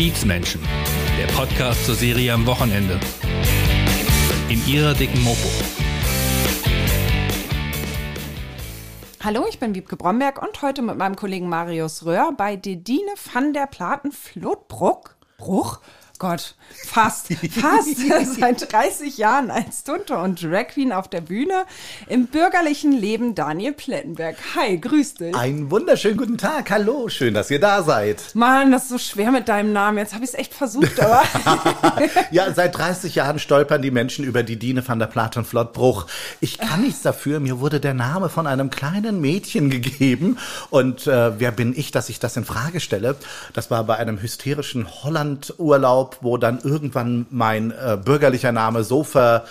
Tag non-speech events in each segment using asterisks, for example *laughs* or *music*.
Kiezmenschen, der Podcast zur Serie am Wochenende. In ihrer dicken Mopo. Hallo, ich bin Wiebke Bromberg und heute mit meinem Kollegen Marius Röhr bei Dedine van der Platen Flotbruck. Bruch? Gott, fast, fast *laughs* seit 30 Jahren als Tunte und Drag Queen auf der Bühne. Im bürgerlichen Leben Daniel Plettenberg. Hi, grüß dich. Einen wunderschönen guten Tag. Hallo, schön, dass ihr da seid. Mann, das ist so schwer mit deinem Namen. Jetzt habe ich es echt versucht, aber. *laughs* *laughs* ja, seit 30 Jahren stolpern die Menschen über die Diene van der Platen Flottbruch. Ich kann nichts dafür. Mir wurde der Name von einem kleinen Mädchen gegeben. Und äh, wer bin ich, dass ich das in Frage stelle? Das war bei einem hysterischen Holland-Urlaub wo dann irgendwann mein äh, bürgerlicher Name so ver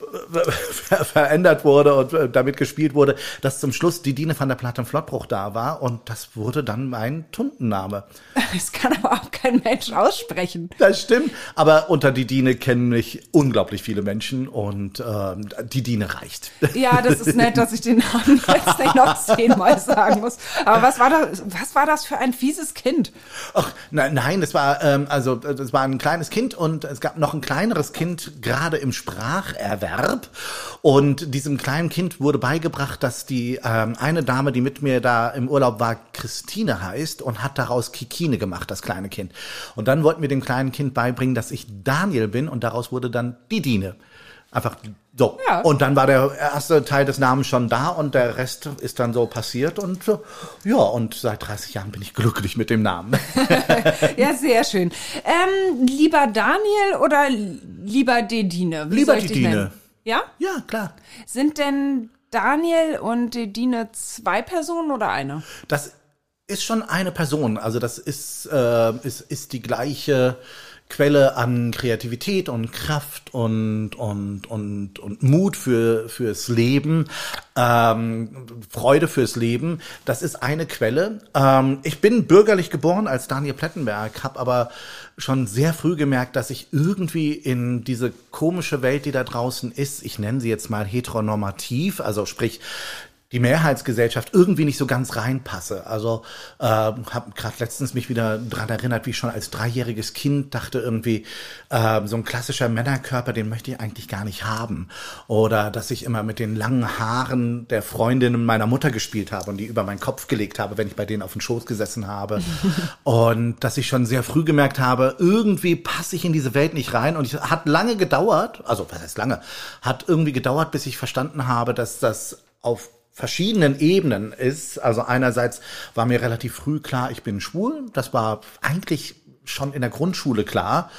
*laughs* verändert wurde und äh, damit gespielt wurde, dass zum Schluss die Diene van der Platte Flottbruch da war und das wurde dann mein Tundenname. *laughs* Das kann aber auch kein Mensch aussprechen. Das stimmt, aber unter die Diene kennen mich unglaublich viele Menschen und äh, die Diene reicht. Ja, das ist nett, dass ich den Namen *laughs* jetzt nicht noch zehnmal sagen muss. Aber was war das, was war das für ein fieses Kind? Ach, nein, nein, das war ähm, also das war ein kleines Kind und es gab noch ein kleineres Kind gerade im Spracherwerb Erwerb. Und diesem kleinen Kind wurde beigebracht, dass die ähm, eine Dame, die mit mir da im Urlaub war, Christine heißt und hat daraus Kikine gemacht, das kleine Kind. Und dann wollten wir dem kleinen Kind beibringen, dass ich Daniel bin und daraus wurde dann Didine. Einfach so. Ja. Und dann war der erste Teil des Namens schon da und der Rest ist dann so passiert und ja, und seit 30 Jahren bin ich glücklich mit dem Namen. *laughs* ja, sehr schön. Ähm, lieber Daniel oder lieber Dedine? Wie lieber Dedine. Ja? Ja, klar. Sind denn Daniel und Dedine zwei Personen oder eine? Das ist schon eine Person. Also das ist, äh, ist, ist die gleiche Quelle an Kreativität und Kraft und und und und Mut für fürs Leben, ähm, Freude fürs Leben. Das ist eine Quelle. Ähm, ich bin bürgerlich geboren als Daniel Plettenberg, habe aber schon sehr früh gemerkt, dass ich irgendwie in diese komische Welt, die da draußen ist, ich nenne sie jetzt mal heteronormativ, also sprich die Mehrheitsgesellschaft irgendwie nicht so ganz reinpasse. Also äh, habe gerade letztens mich wieder dran erinnert, wie ich schon als dreijähriges Kind dachte irgendwie, äh, so ein klassischer Männerkörper, den möchte ich eigentlich gar nicht haben. Oder dass ich immer mit den langen Haaren der Freundinnen meiner Mutter gespielt habe und die über meinen Kopf gelegt habe, wenn ich bei denen auf den Schoß gesessen habe. *laughs* und dass ich schon sehr früh gemerkt habe, irgendwie passe ich in diese Welt nicht rein. Und es hat lange gedauert, also was heißt lange, hat irgendwie gedauert, bis ich verstanden habe, dass das auf verschiedenen Ebenen ist. Also einerseits war mir relativ früh klar, ich bin schwul. Das war eigentlich schon in der Grundschule klar.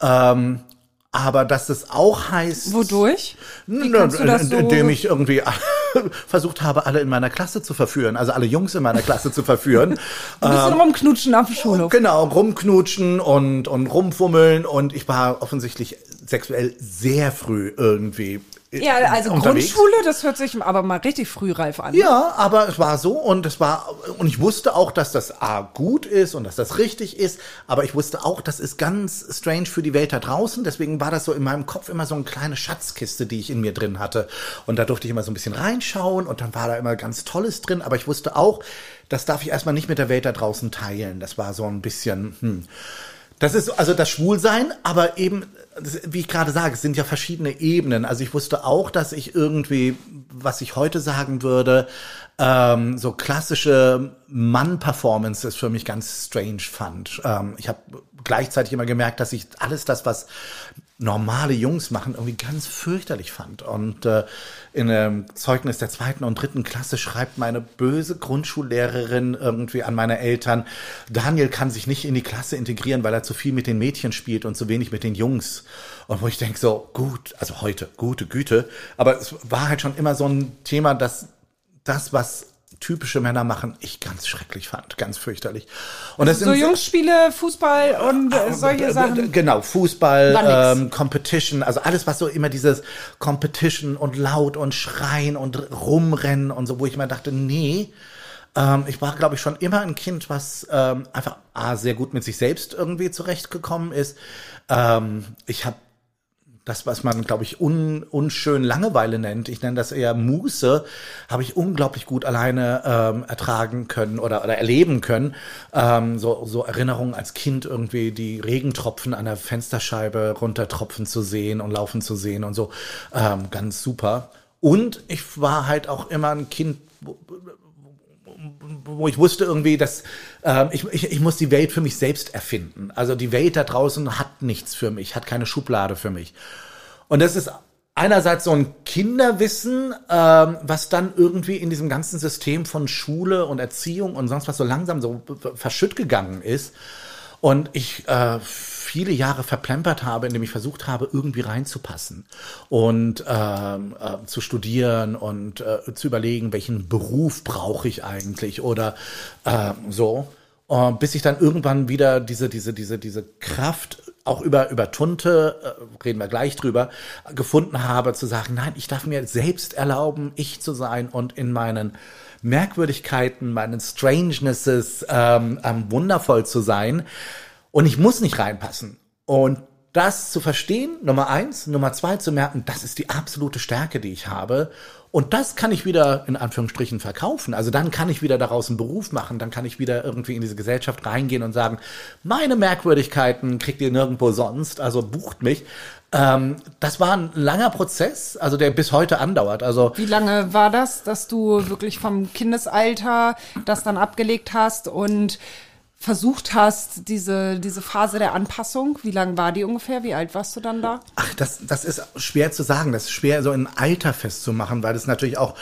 Ähm, aber dass es auch heißt. Wodurch? So? Indem ich irgendwie *laughs* versucht habe, alle in meiner Klasse zu verführen, also alle Jungs in meiner Klasse zu verführen. *laughs* Ein bisschen ähm, rumknutschen auf dem Schulhof. Genau, rumknutschen und, und rumfummeln und ich war offensichtlich sexuell sehr früh irgendwie ja, also unterwegs. Grundschule, das hört sich aber mal richtig frühreif an. Ja, aber es war so und es war und ich wusste auch, dass das A gut ist und dass das richtig ist, aber ich wusste auch, das ist ganz strange für die Welt da draußen, deswegen war das so in meinem Kopf immer so eine kleine Schatzkiste, die ich in mir drin hatte und da durfte ich immer so ein bisschen reinschauen und dann war da immer ganz tolles drin, aber ich wusste auch, das darf ich erstmal nicht mit der Welt da draußen teilen. Das war so ein bisschen hm. Das ist also das Schwulsein, aber eben, wie ich gerade sage, es sind ja verschiedene Ebenen. Also ich wusste auch, dass ich irgendwie, was ich heute sagen würde, ähm, so klassische Mann-Performances für mich ganz strange fand. Ähm, ich habe gleichzeitig immer gemerkt, dass ich alles das, was normale Jungs machen, irgendwie ganz fürchterlich fand. Und äh, in einem Zeugnis der zweiten und dritten Klasse schreibt meine böse Grundschullehrerin irgendwie an meine Eltern, Daniel kann sich nicht in die Klasse integrieren, weil er zu viel mit den Mädchen spielt und zu wenig mit den Jungs. Und wo ich denke so, gut, also heute, gute Güte. Aber es war halt schon immer so ein Thema, dass das, was typische Männer machen, ich ganz schrecklich fand, ganz fürchterlich. Und das so Jungsspiele, Fußball und äh, solche Sachen. Genau, Fußball, ähm, Competition, also alles, was so immer dieses Competition und laut und schreien und rumrennen und so, wo ich immer dachte, nee, ähm, ich war, glaube ich, schon immer ein Kind, was ähm, einfach A, sehr gut mit sich selbst irgendwie zurechtgekommen ist. Ähm, ich habe das, was man, glaube ich, un, unschön Langeweile nennt, ich nenne das eher Muße, habe ich unglaublich gut alleine ähm, ertragen können oder, oder erleben können. Ähm, so, so Erinnerungen als Kind irgendwie die Regentropfen an der Fensterscheibe runtertropfen zu sehen und laufen zu sehen und so. Ähm, ganz super. Und ich war halt auch immer ein Kind, wo ich wusste irgendwie, dass äh, ich, ich, ich muss die Welt für mich selbst erfinden. Also die Welt da draußen hat nichts für mich, hat keine Schublade für mich. Und das ist einerseits so ein Kinderwissen, ähm, was dann irgendwie in diesem ganzen System von Schule und Erziehung und sonst was so langsam so verschütt gegangen ist. Und ich äh, viele Jahre verplempert habe, indem ich versucht habe, irgendwie reinzupassen und ähm, äh, zu studieren und äh, zu überlegen, welchen Beruf brauche ich eigentlich oder äh, so. Bis ich dann irgendwann wieder diese, diese, diese, diese Kraft auch über, über Tunte, äh, reden wir gleich drüber, gefunden habe, zu sagen, nein, ich darf mir selbst erlauben, ich zu sein und in meinen Merkwürdigkeiten, meinen Strangenesses ähm, ähm, wundervoll zu sein. Und ich muss nicht reinpassen. Und das zu verstehen, Nummer eins, Nummer zwei zu merken, das ist die absolute Stärke, die ich habe. Und das kann ich wieder in Anführungsstrichen verkaufen. Also dann kann ich wieder daraus einen Beruf machen, dann kann ich wieder irgendwie in diese Gesellschaft reingehen und sagen, meine Merkwürdigkeiten kriegt ihr nirgendwo sonst, also bucht mich. Ähm, das war ein langer Prozess, also der bis heute andauert. Also wie lange war das, dass du wirklich vom Kindesalter das dann abgelegt hast und versucht hast, diese, diese Phase der Anpassung, wie lang war die ungefähr? Wie alt warst du dann da? Ach, das, das ist schwer zu sagen. Das ist schwer so in Alter festzumachen, weil das natürlich auch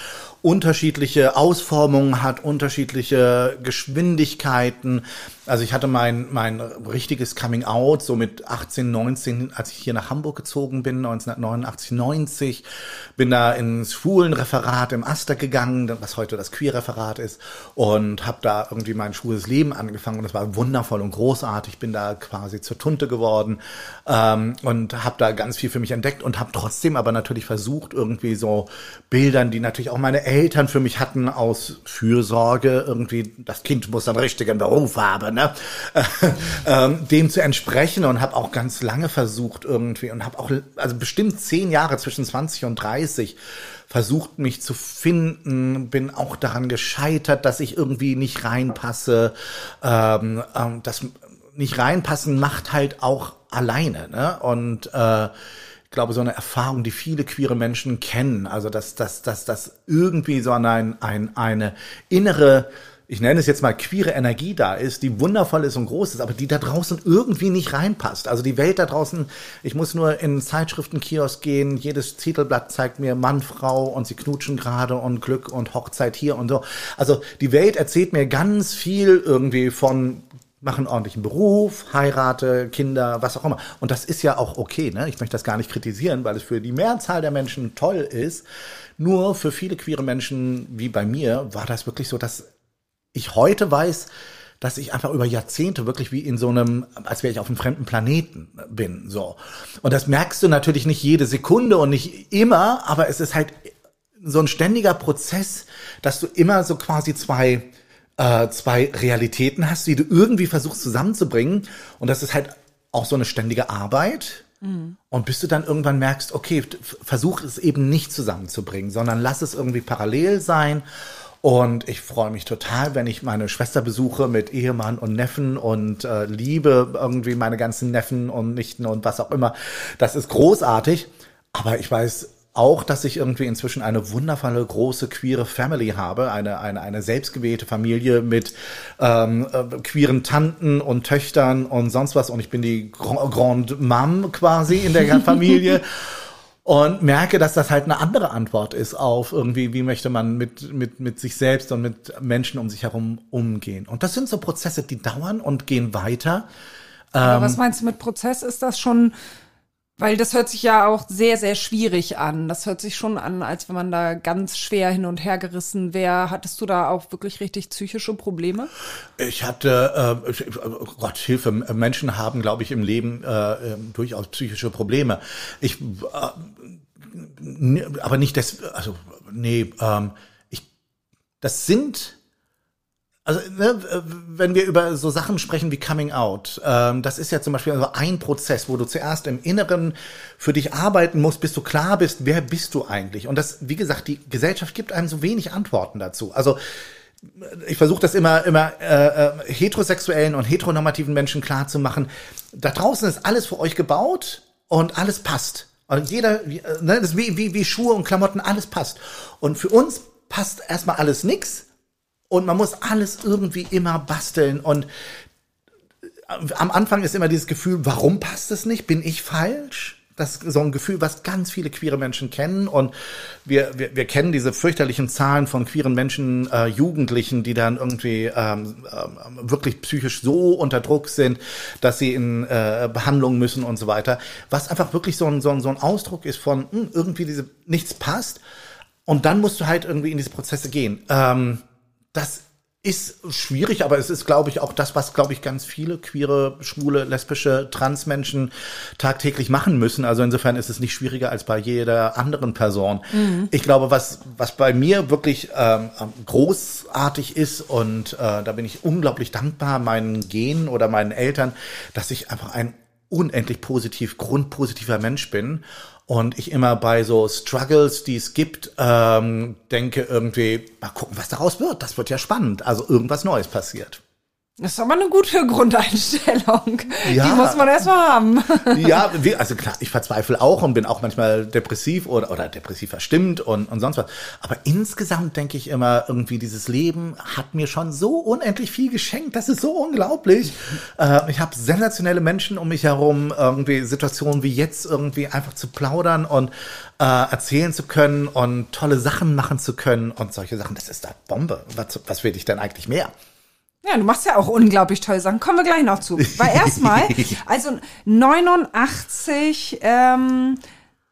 unterschiedliche Ausformungen hat, unterschiedliche Geschwindigkeiten. Also ich hatte mein, mein richtiges Coming Out so mit 18, 19, als ich hier nach Hamburg gezogen bin, 1989, 90. Bin da ins Schwulenreferat im Aster gegangen, was heute das Queer-Referat ist, und habe da irgendwie mein schwules Leben angefangen und es war wundervoll und großartig. Bin da quasi zur Tunte geworden ähm, und habe da ganz viel für mich entdeckt und habe trotzdem aber natürlich versucht, irgendwie so Bildern, die natürlich auch meine Eltern für mich hatten, aus Fürsorge, irgendwie, das Kind muss einen richtigen Beruf haben, ne? *laughs* ähm, dem zu entsprechen und habe auch ganz lange versucht irgendwie und habe auch, also bestimmt zehn Jahre zwischen 20 und 30 versucht mich zu finden, bin auch daran gescheitert, dass ich irgendwie nicht reinpasse. Ähm, ähm, das nicht reinpassen macht halt auch alleine, ne? Und äh, ich glaube, so eine Erfahrung, die viele queere Menschen kennen, also dass, dass, dass, dass irgendwie so ein, ein, eine innere ich nenne es jetzt mal queere Energie da ist, die wundervoll ist und groß ist, aber die da draußen irgendwie nicht reinpasst. Also die Welt da draußen, ich muss nur in Zeitschriftenkiosk gehen, jedes Titelblatt zeigt mir Mann, Frau und sie knutschen gerade und Glück und Hochzeit hier und so. Also die Welt erzählt mir ganz viel irgendwie von mach einen ordentlichen Beruf, heirate, Kinder, was auch immer. Und das ist ja auch okay, ne? Ich möchte das gar nicht kritisieren, weil es für die Mehrzahl der Menschen toll ist. Nur für viele queere Menschen wie bei mir war das wirklich so, dass ich heute weiß, dass ich einfach über Jahrzehnte wirklich wie in so einem, als wäre ich auf einem fremden Planeten bin, so. Und das merkst du natürlich nicht jede Sekunde und nicht immer, aber es ist halt so ein ständiger Prozess, dass du immer so quasi zwei, äh, zwei Realitäten hast, die du irgendwie versuchst zusammenzubringen. Und das ist halt auch so eine ständige Arbeit. Mhm. Und bis du dann irgendwann merkst, okay, versuch es eben nicht zusammenzubringen, sondern lass es irgendwie parallel sein. Und ich freue mich total, wenn ich meine Schwester besuche mit Ehemann und Neffen und äh, liebe irgendwie meine ganzen Neffen und Nichten und was auch immer. Das ist großartig. Aber ich weiß auch, dass ich irgendwie inzwischen eine wundervolle große queere Family habe, eine eine eine selbstgewählte Familie mit ähm, äh, queeren Tanten und Töchtern und sonst was und ich bin die Grand Mom quasi in der *laughs* Familie und merke, dass das halt eine andere Antwort ist auf irgendwie, wie möchte man mit, mit, mit sich selbst und mit Menschen um sich herum umgehen. Und das sind so Prozesse, die dauern und gehen weiter. Aber ähm, was meinst du mit Prozess? Ist das schon weil das hört sich ja auch sehr, sehr schwierig an. Das hört sich schon an, als wenn man da ganz schwer hin und her gerissen wäre. Hattest du da auch wirklich richtig psychische Probleme? Ich hatte, äh, Gott Hilfe, Menschen haben, glaube ich, im Leben äh, ähm, durchaus psychische Probleme. Ich, äh, aber nicht das, also nee, ähm, ich, das sind Also, ne, wenn wir über so Sachen sprechen wie Coming Out, ähm, das ist ja zum Beispiel so ein Prozess, wo du zuerst im Inneren für dich arbeiten musst, bis du klar bist, wer bist du eigentlich? Und das, wie gesagt, die Gesellschaft gibt einem so wenig Antworten dazu. Also ich versuche das immer immer äh, äh, heterosexuellen und heteronormativen Menschen klar zu machen. Da draußen ist alles für euch gebaut und alles passt. Und jeder, äh, ne, das wie, wie, wie Schuhe und Klamotten, alles passt. Und für uns passt erstmal alles nix und man muss alles irgendwie immer basteln und äh, am Anfang ist immer dieses Gefühl, warum passt es nicht? Bin ich falsch? Das ist so ein Gefühl, was ganz viele queere Menschen kennen. Und wir, wir, wir kennen diese fürchterlichen Zahlen von queeren Menschen, äh, Jugendlichen, die dann irgendwie ähm, äh, wirklich psychisch so unter Druck sind, dass sie in äh, Behandlung müssen und so weiter. Was einfach wirklich so ein, so ein, so ein Ausdruck ist von, mh, hm, irgendwie diese, nichts passt. Und dann musst du halt irgendwie in diese Prozesse gehen. Ähm, das ist schwierig, aber es ist, glaube ich, auch das, was, glaube ich, ganz viele queere, schwule, lesbische, Transmenschen tagtäglich machen müssen. Also insofern ist es nicht schwieriger als bei jeder anderen Person. Mhm. Ich glaube, was, was bei mir wirklich ähm, großartig ist und äh, da bin ich unglaublich dankbar meinen Genen oder meinen Eltern, dass ich einfach ein unendlich positiv, grundpositiver Mensch bin und ich immer bei so Struggles, die es gibt, ähm, denke irgendwie, mal gucken, was daraus wird. Das wird ja spannend. Also irgendwas Neues passiert. Das ist aber eine gute *laughs* Grundeinstellung. Ja. Die muss man erstmal haben. *laughs* Ja, also klar, ich verzweifle auch und bin auch manchmal depressiv oder, oder depressiv verstimmt und, und sonst was. Aber insgesamt denke ich immer, irgendwie dieses Leben hat mir schon so unendlich viel geschenkt. Das ist so unglaublich. Äh, ich habe sensationelle Menschen um mich herum, irgendwie Situationen wie jetzt irgendwie einfach zu plaudern und äh, erzählen zu können und tolle Sachen machen zu können und solche Sachen. Das ist da Bombe. Was, was will ich denn eigentlich mehr? Ja, du machst ja auch unglaublich tolle Sachen. Kommen wir gleich noch zu. Weil erstmal, *laughs* also 89, ähm,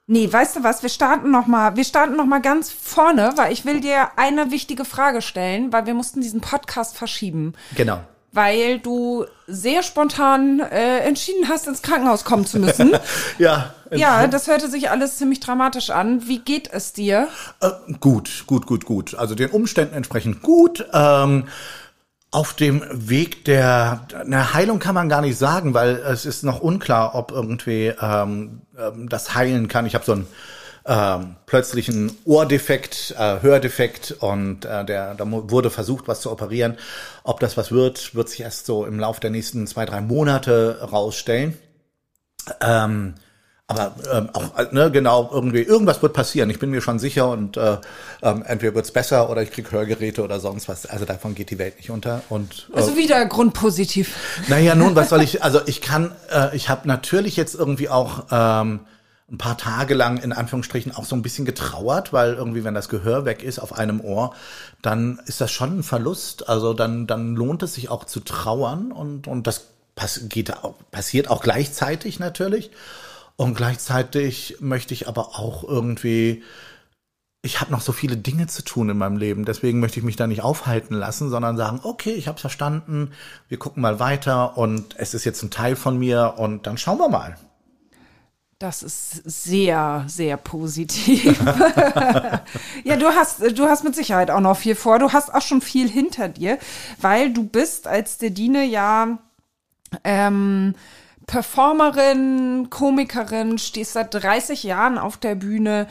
nee, weißt du was, wir starten noch mal, wir starten noch mal ganz vorne, weil ich will dir eine wichtige Frage stellen, weil wir mussten diesen Podcast verschieben. Genau. Weil du sehr spontan äh, entschieden hast, ins Krankenhaus kommen zu müssen. *laughs* ja. Ja, das hörte sich alles ziemlich dramatisch an. Wie geht es dir? Äh, gut, gut, gut, gut. Also den Umständen entsprechend gut. Ähm, auf dem Weg der eine Heilung kann man gar nicht sagen, weil es ist noch unklar, ob irgendwie ähm, ähm das heilen kann. Ich habe so einen ähm, plötzlichen Ohrdefekt, äh, Hördefekt und äh, der da wurde versucht, was zu operieren. Ob das was wird, wird sich erst so im Lauf der nächsten zwei drei Monate rausstellen. Ähm, aber ähm, auch, äh, ne, genau, irgendwie, irgendwas wird passieren. Ich bin mir schon sicher und äh, ähm, entweder wird's besser oder ich krieg Hörgeräte oder sonst was. Also davon geht die Welt nicht unter. Und, äh, also wieder grundpositiv. Naja, nun, was soll ich, *laughs* also ich kann, äh, ich habe natürlich jetzt irgendwie auch ähm, ein paar Tage lang in Anführungsstrichen auch so ein bisschen getrauert, weil irgendwie, wenn das Gehör weg ist auf einem Ohr, dann ist das schon ein Verlust. Also dann, dann lohnt es sich auch zu trauern und, und das pass geht, passiert auch gleichzeitig natürlich. Und gleichzeitig möchte ich aber auch irgendwie, ich habe noch so viele Dinge zu tun in meinem Leben, deswegen möchte ich mich da nicht aufhalten lassen, sondern sagen, okay, ich habe verstanden, wir gucken mal weiter und es ist jetzt ein Teil von mir und dann schauen wir mal. Das ist sehr, sehr positiv. *laughs* ja, du hast, du hast mit Sicherheit auch noch viel vor. Du hast auch schon viel hinter dir, weil du bist als Dedine ja ähm, Performerin, Komikerin, stehst seit 30 Jahren auf der Bühne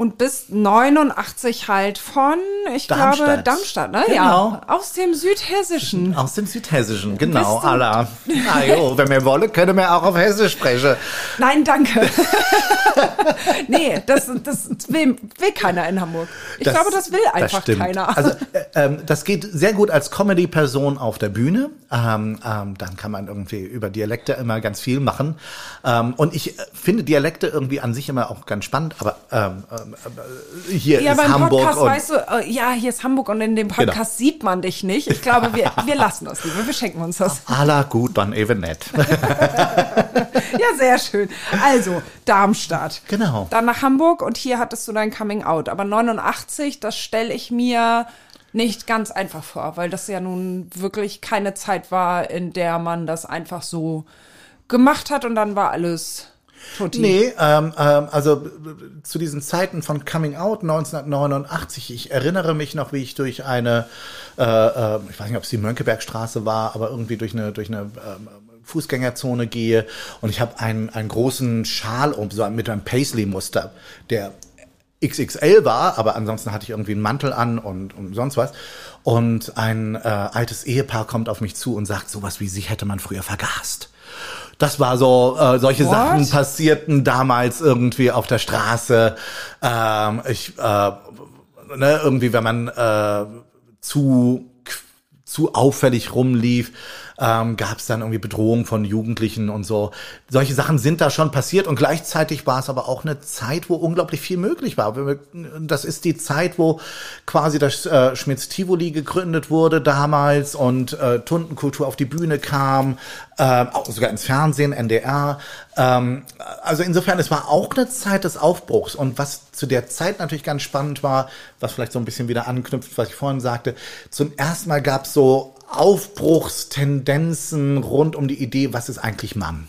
und bist 89 halt von, ich Darmstadt. glaube, Darmstadt, ne? Genau. Ja, aus dem Südhessischen. Aus dem Südhessischen, genau. Allah. Ah, jo, *laughs* wenn wir wollen, können wir auch auf Hessisch sprechen. Nein, danke. *laughs* nee, das, das will, will keiner in Hamburg. Ich das, glaube, das will einfach das keiner. Also, *laughs* äh, ähm, das geht sehr gut als Comedy-Person auf der Bühne. Ähm, ähm, dann kann man irgendwie über Dialekte immer ganz viel machen. Ähm, und ich äh, finde Dialekte irgendwie an sich immer auch ganz spannend, aber ähm hier ja, ist beim Hamburg. Podcast weißt du, äh, ja, hier ist Hamburg und in dem genau. Podcast genau. sieht man dich nicht. Ich glaube, wir, wir lassen das lieber. Wir schenken uns das. Aller gut, dann eben nett. *laughs* ja, sehr schön. Also, Darmstadt. Genau. Dann nach Hamburg und hier hattest du dein Coming Out. Aber 89, das stelle ich mir nicht ganz einfach vor, weil das ja nun wirklich keine Zeit war, in der man das einfach so gemacht hat und dann war alles Tutti? Nee, ähm, ähm, also äh, zu diesen Zeiten von Coming Out 1989, ich erinnere mich noch, wie ich durch eine, äh, äh, ich weiß nicht, ob es die Mönckebergstraße war, aber irgendwie durch eine, durch eine ähm, Fußgängerzone gehe und ich habe einen, einen großen Schal um, so mit einem Paisley-Muster, der XXL war, aber ansonsten hatte ich irgendwie einen Mantel an und, und sonst was. Und ein äh, altes Ehepaar kommt auf mich zu und sagt sowas wie, sie hätte man früher vergast. Das war so, äh, solche What? Sachen passierten damals irgendwie auf der Straße. Ähm, ich, äh, ne, irgendwie, wenn man äh, zu zu auffällig rumlief, ähm, gab es dann irgendwie Bedrohungen von Jugendlichen und so. Solche Sachen sind da schon passiert und gleichzeitig war es aber auch eine Zeit, wo unglaublich viel möglich war. Das ist die Zeit, wo quasi das äh, Schmitz Tivoli gegründet wurde damals und äh, Tundenkultur auf die Bühne kam, äh, auch sogar ins Fernsehen, NDR. Ähm, also insofern, es war auch eine Zeit des Aufbruchs und was zu der Zeit natürlich ganz spannend war, was vielleicht so ein bisschen wieder anknüpft, was ich vorhin sagte, zum ersten Mal gab es so Aufbruchstendenzen rund um die Idee, was ist eigentlich Mann?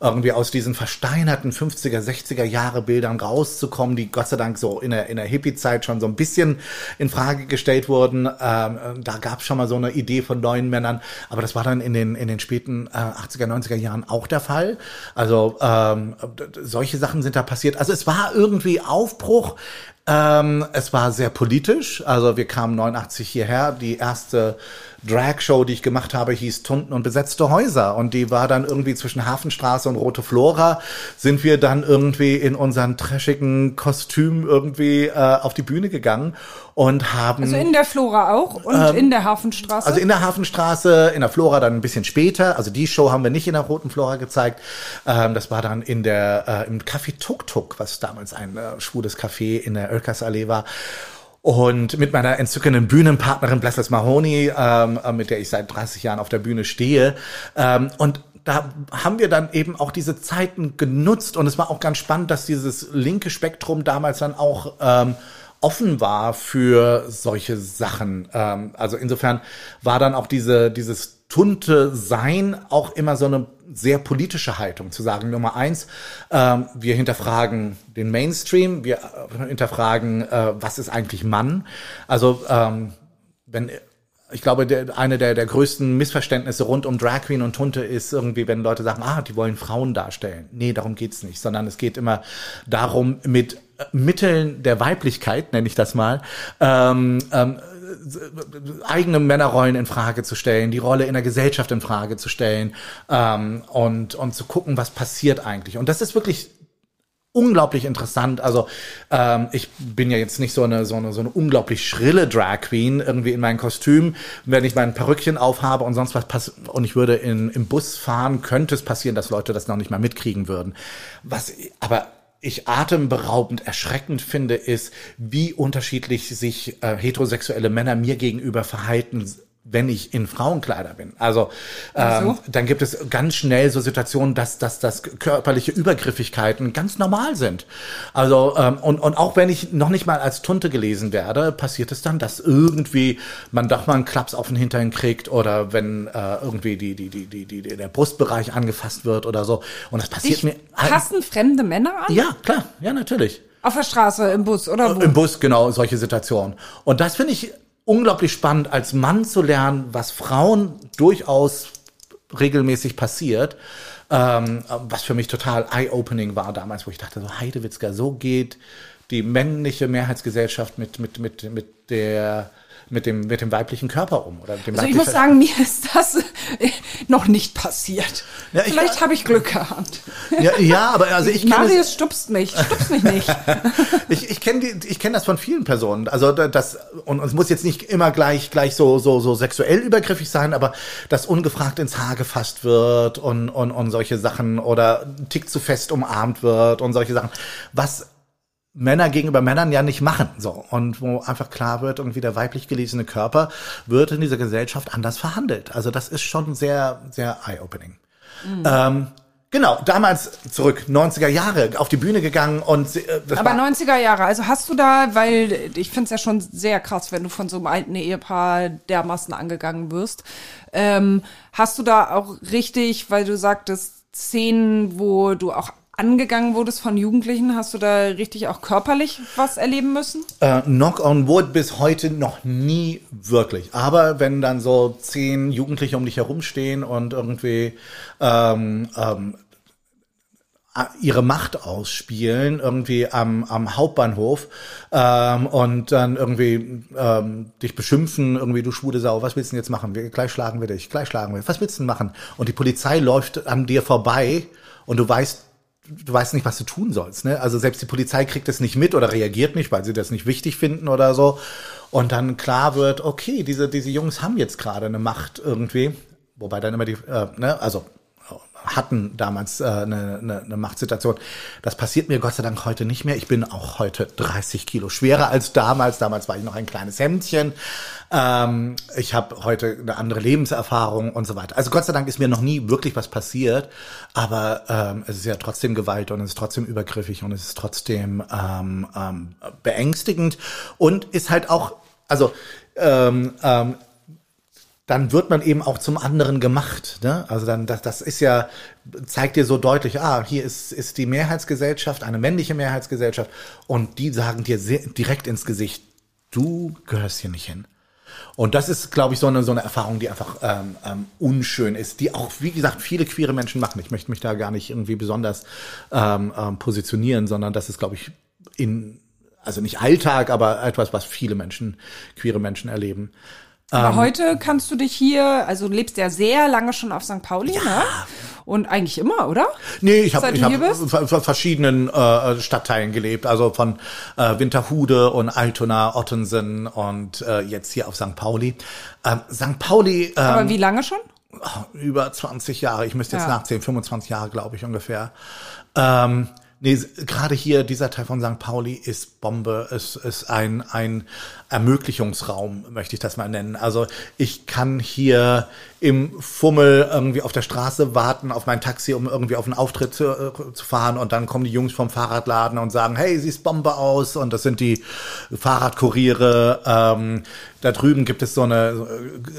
irgendwie aus diesen versteinerten 50er, 60er Jahre Bildern rauszukommen, die Gott sei Dank so in der, in der Hippie-Zeit schon so ein bisschen in Frage gestellt wurden. Ähm, da gab es schon mal so eine Idee von neuen Männern, aber das war dann in den, in den späten äh, 80er, 90er Jahren auch der Fall. Also ähm, solche Sachen sind da passiert. Also es war irgendwie Aufbruch. Ähm, es war sehr politisch. Also wir kamen 89 hierher. Die erste Drag-Show, die ich gemacht habe, hieß Tunden und besetzte Häuser. Und die war dann irgendwie zwischen Hafenstraße und Rote Flora. Sind wir dann irgendwie in unseren trashigen Kostüm irgendwie äh, auf die Bühne gegangen und haben. Also in der Flora auch und Ähm, in der Hafenstraße? Also in der Hafenstraße, in der Flora dann ein bisschen später. Also die Show haben wir nicht in der Roten Flora gezeigt. Ähm, das war dann in der äh, im Café Tuk Tuk, was damals ein äh, schwules Café in der Oelkersallee war. Und mit meiner entzückenden Bühnenpartnerin Blesses Mahoney, ähm, äh, mit der ich seit 30 Jahren auf der Bühne stehe. Ähm, und da haben wir dann eben auch diese Zeiten genutzt. Und es war auch ganz spannend, dass dieses linke Spektrum damals dann auch ähm, offen war für solche Sachen. Ähm, also insofern war dann auch diese, dieses tunte Sein auch immer so eine sehr politische Haltung zu sagen. Nummer eins, ähm, wir hinterfragen den Mainstream, wir äh, hinterfragen, äh, was ist eigentlich Mann. Also ähm, wenn ich glaube, der, eine der, der größten Missverständnisse rund um Drag Queen und Tunte ist irgendwie, wenn Leute sagen, ah, die wollen Frauen darstellen. Nee, darum geht's nicht, sondern es geht immer darum, mit äh, Mitteln der Weiblichkeit, nenne ich das mal, ähm, ähm, eigene Männerrollen in Frage zu stellen, die Rolle in der Gesellschaft in Frage zu stellen ähm, und, und zu gucken, was passiert eigentlich. Und das ist wirklich unglaublich interessant. Also ähm, ich bin ja jetzt nicht so eine, so eine so eine unglaublich schrille Drag Queen irgendwie in meinem Kostüm, wenn ich mein Perückchen aufhabe und sonst was pass und ich würde in, im Bus fahren, könnte es passieren, dass Leute das noch nicht mal mitkriegen würden. Was aber ich atemberaubend erschreckend finde, ist, wie unterschiedlich sich äh, heterosexuelle Männer mir gegenüber verhalten, wenn ich in Frauenkleider bin. Also ähm, so. dann gibt es ganz schnell so Situationen, dass, dass, dass körperliche Übergriffigkeiten ganz normal sind. Also ähm, und, und auch wenn ich noch nicht mal als Tunte gelesen werde, passiert es dann, dass irgendwie man doch mal einen Klaps auf den Hintern kriegt oder wenn äh, irgendwie die, die, die, die, die, der Brustbereich angefasst wird oder so. Und das passiert Dich mir. passen fremde Männer an? Ja, klar, ja, natürlich. Auf der Straße, im Bus oder wo? Im Bus, genau, solche Situationen. Und das finde ich unglaublich spannend, als Mann zu lernen, was Frauen durchaus regelmäßig passiert. Ähm, was für mich total eye-opening war damals, wo ich dachte, so Heidewitzka, so geht die männliche Mehrheitsgesellschaft mit, mit, mit, mit der mit dem, mit dem weiblichen Körper um. Oder dem Also ich muss sagen, mir ist das äh, noch nicht passiert. Ja, ich- Vielleicht habe ich Glück gehabt. ja, ja, aber also ich kenne Marius stupst mich, stupst mich nicht. *laughs* Ich, ich kenne die, ich kenne das von vielen Personen. Also da- das und es muss jetzt nicht immer gleich gleich so so so sexuell übergriffig sein, aber dass ungefragt ins Haar gefasst wird und und und solche Sachen oder ein Tick zu fest umarmt wird und solche Sachen, was Männer gegenüber Männern ja nicht machen, so und wo einfach klar wird, irgendwie der weiblich gelesene Körper wird in dieser Gesellschaft anders verhandelt. Also das ist schon sehr sehr eye-opening. Ähm, genau, damals zurück 90er Jahre auf die Bühne gegangen und äh, das Aber war, 90er Jahre, also hast du da, weil ich finde es ja schon sehr krass, wenn du von so einem alten Ehepaar dermaßen angegangen wirst. Ähm, hast du da auch richtig, weil du sagtest, Szenen, wo du auch angegangen wurdest von Jugendlichen, hast du da richtig auch körperlich was erleben müssen? Äh, knock on wood bis heute noch nie wirklich. Aber wenn dann so zehn Jugendliche um dich herumstehen und irgendwie ähm, ähm, ihre Macht ausspielen, irgendwie am, am Hauptbahnhof ähm, und dann irgendwie ähm, dich beschimpfen, irgendwie du schwule Sau, was willst du denn jetzt machen? Wir, gleich schlagen wir dich, gleich schlagen wir. Was willst du denn machen? Und die Polizei läuft an dir vorbei und du weißt, du weißt nicht, was du tun sollst. Ne? Also selbst die Polizei kriegt es nicht mit oder reagiert nicht, weil sie das nicht wichtig finden oder so. Und dann klar wird, okay, diese, diese Jungs haben jetzt gerade eine Macht irgendwie. Wobei dann immer die, äh, ne, also hatten damals äh, eine, eine, eine Machtsituation. Das passiert mir Gott sei Dank heute nicht mehr. Ich bin auch heute 30 Kilo schwerer als damals. Damals war ich noch ein kleines Hemdchen. Ähm, ich habe heute eine andere Lebenserfahrung und so weiter. Also Gott sei Dank ist mir noch nie wirklich was passiert, aber ähm, es ist ja trotzdem Gewalt und es ist trotzdem übergriffig und es ist trotzdem ähm, ähm, beängstigend und ist halt auch, also ähm, ähm, dann wird man eben auch zum anderen gemacht. Ne? Also dann, das, das ist ja, zeigt dir so deutlich, ah, hier ist, ist die Mehrheitsgesellschaft, eine männliche Mehrheitsgesellschaft, und die sagen dir sehr, direkt ins Gesicht, du gehörst hier nicht hin. Und das ist, glaube ich, so eine, so eine Erfahrung, die einfach ähm, ähm, unschön ist, die auch, wie gesagt, viele queere Menschen machen. Ich möchte mich da gar nicht irgendwie besonders ähm, ähm, positionieren, sondern das ist, glaube ich, in, also nicht Alltag, aber etwas, was viele Menschen, queere Menschen erleben. Aber ähm, heute kannst du dich hier, also du lebst ja sehr lange schon auf St. Pauli, ja. ne? Und eigentlich immer, oder? Nee, ich habe hab verschiedenen äh, Stadtteilen gelebt, also von äh, Winterhude und Altona, Ottensen und äh, jetzt hier auf St. Pauli. Ähm, St. Pauli. Ähm, Aber wie lange schon? Über 20 Jahre. Ich müsste jetzt ja. nachzählen, 25 Jahre, glaube ich ungefähr. Ähm, Nee, gerade hier, dieser Teil von St. Pauli ist Bombe. Es ist ein, ein Ermöglichungsraum, möchte ich das mal nennen. Also ich kann hier im Fummel irgendwie auf der Straße warten auf mein Taxi, um irgendwie auf einen Auftritt zu, äh, zu, fahren. Und dann kommen die Jungs vom Fahrradladen und sagen, hey, siehst Bombe aus? Und das sind die Fahrradkuriere. Ähm, da drüben gibt es so eine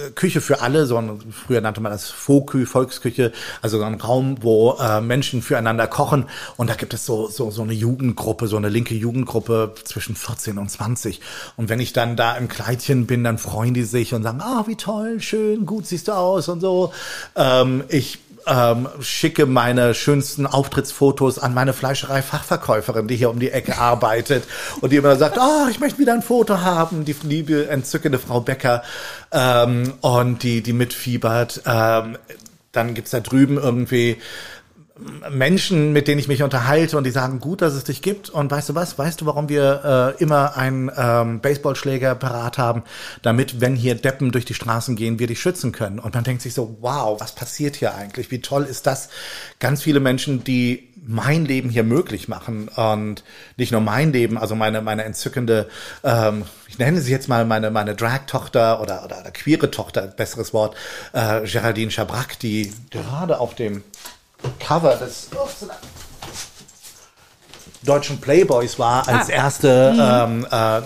äh, Küche für alle, so ein, früher nannte man das Fokü, Volksküche, also so ein Raum, wo äh, Menschen füreinander kochen. Und da gibt es so, so, so eine Jugendgruppe, so eine linke Jugendgruppe zwischen 14 und 20 und wenn ich dann da im Kleidchen bin, dann freuen die sich und sagen, ah, wie toll, schön, gut siehst du aus und so. Ähm, ich ähm, schicke meine schönsten Auftrittsfotos an meine Fleischerei-Fachverkäuferin, die hier um die Ecke *laughs* arbeitet und die immer sagt, oh, ich möchte wieder ein Foto haben, die liebe, entzückende Frau Becker ähm, und die, die mitfiebert. Ähm, dann gibt's da drüben irgendwie Menschen, mit denen ich mich unterhalte und die sagen, gut, dass es dich gibt und weißt du was, weißt du, warum wir äh, immer einen ähm, Baseballschläger parat haben, damit, wenn hier Deppen durch die Straßen gehen, wir dich schützen können. Und man denkt sich so, wow, was passiert hier eigentlich? Wie toll ist das? Ganz viele Menschen, die mein Leben hier möglich machen und nicht nur mein Leben, also meine meine entzückende, ähm, ich nenne sie jetzt mal meine meine Drag-Tochter oder, oder oder queere Tochter, besseres Wort, äh, Geraldine Schabrack, die gerade auf dem Cover des deutschen Playboys war als ah. erste mhm. ähm, äh, äh,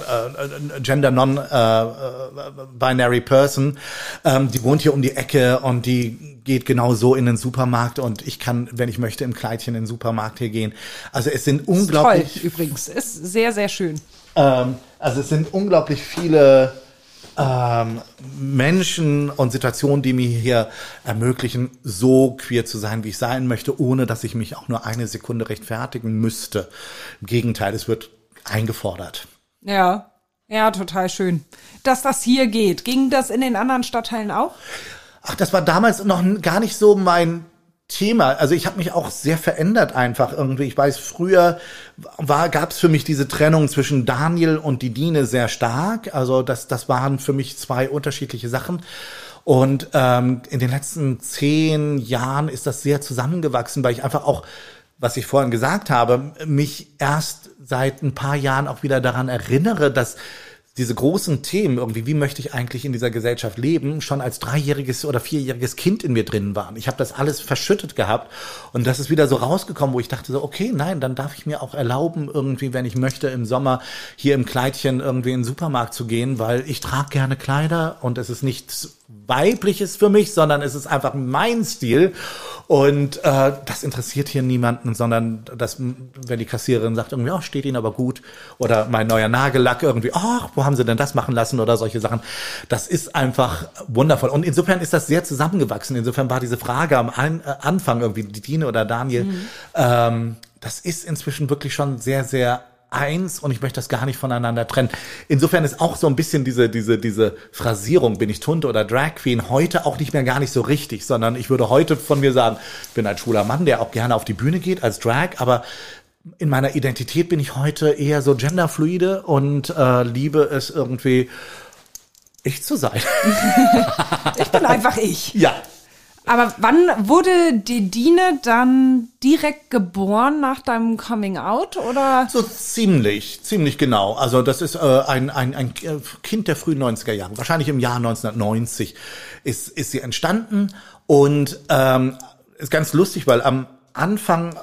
Gender Non-Binary äh, Person. Ähm, die wohnt hier um die Ecke und die geht genau so in den Supermarkt und ich kann, wenn ich möchte, im Kleidchen in den Supermarkt hier gehen. Also es sind unglaublich. Toll, übrigens, ist sehr, sehr schön. Ähm, also es sind unglaublich viele ähm, Menschen und Situationen, die mir hier ermöglichen, so queer zu sein, wie ich sein möchte, ohne dass ich mich auch nur eine Sekunde rechtfertigen müsste. Im Gegenteil, es wird eingefordert. Ja, ja, total schön. Dass das hier geht. Ging das in den anderen Stadtteilen auch? Ach, das war damals noch gar nicht so mein Thema. Also ich habe mich auch sehr verändert einfach irgendwie. Ich weiß, früher war gab es für mich diese Trennung zwischen Daniel und die Dine sehr stark. Also das das waren für mich zwei unterschiedliche Sachen. Und ähm, in den letzten zehn Jahren ist das sehr zusammengewachsen, weil ich einfach auch, was ich vorhin gesagt habe, mich erst seit ein paar Jahren auch wieder daran erinnere, dass diese großen Themen irgendwie, wie möchte ich eigentlich in dieser Gesellschaft leben, schon als dreijähriges oder vierjähriges Kind in mir drin waren. Ich habe das alles verschüttet gehabt und das ist wieder so rausgekommen, wo ich dachte so, okay, nein, dann darf ich mir auch erlauben, irgendwie, wenn ich möchte, im Sommer hier im Kleidchen irgendwie in den Supermarkt zu gehen, weil ich trage gerne Kleider und es ist nichts weibliches für mich, sondern es ist einfach mein Stil Und äh, das interessiert hier niemanden, sondern das, wenn die Kassiererin sagt irgendwie, oh, steht Ihnen aber gut. Oder mein neuer Nagellack irgendwie, ach, wo haben Sie denn das machen lassen oder solche Sachen. Das ist einfach wundervoll. Und insofern ist das sehr zusammengewachsen. Insofern war diese Frage am An äh, Anfang irgendwie, die Dine oder Daniel, mhm. ähm, das ist inzwischen wirklich schon sehr, sehr eins und ich möchte das gar nicht voneinander trennen. Insofern ist auch so ein bisschen diese, diese, diese Phrasierung, bin ich Tunte oder Drag Queen, heute auch nicht mehr gar nicht so richtig, sondern ich würde heute von mir sagen, ich bin ein schwuler Mann, der auch gerne auf die Bühne geht als Drag, aber in meiner Identität bin ich heute eher so genderfluide und äh, liebe es irgendwie, ich zu sein. *laughs* ich bin einfach ich. Ja, aber wann wurde die Dine dann direkt geboren nach deinem Coming Out oder? So ziemlich, ziemlich genau. Also das ist äh, ein, ein, ein Kind der frühen 90er Jahre. Wahrscheinlich im Jahr 1990 ist, ist sie entstanden und ähm, ist ganz lustig, weil am Anfang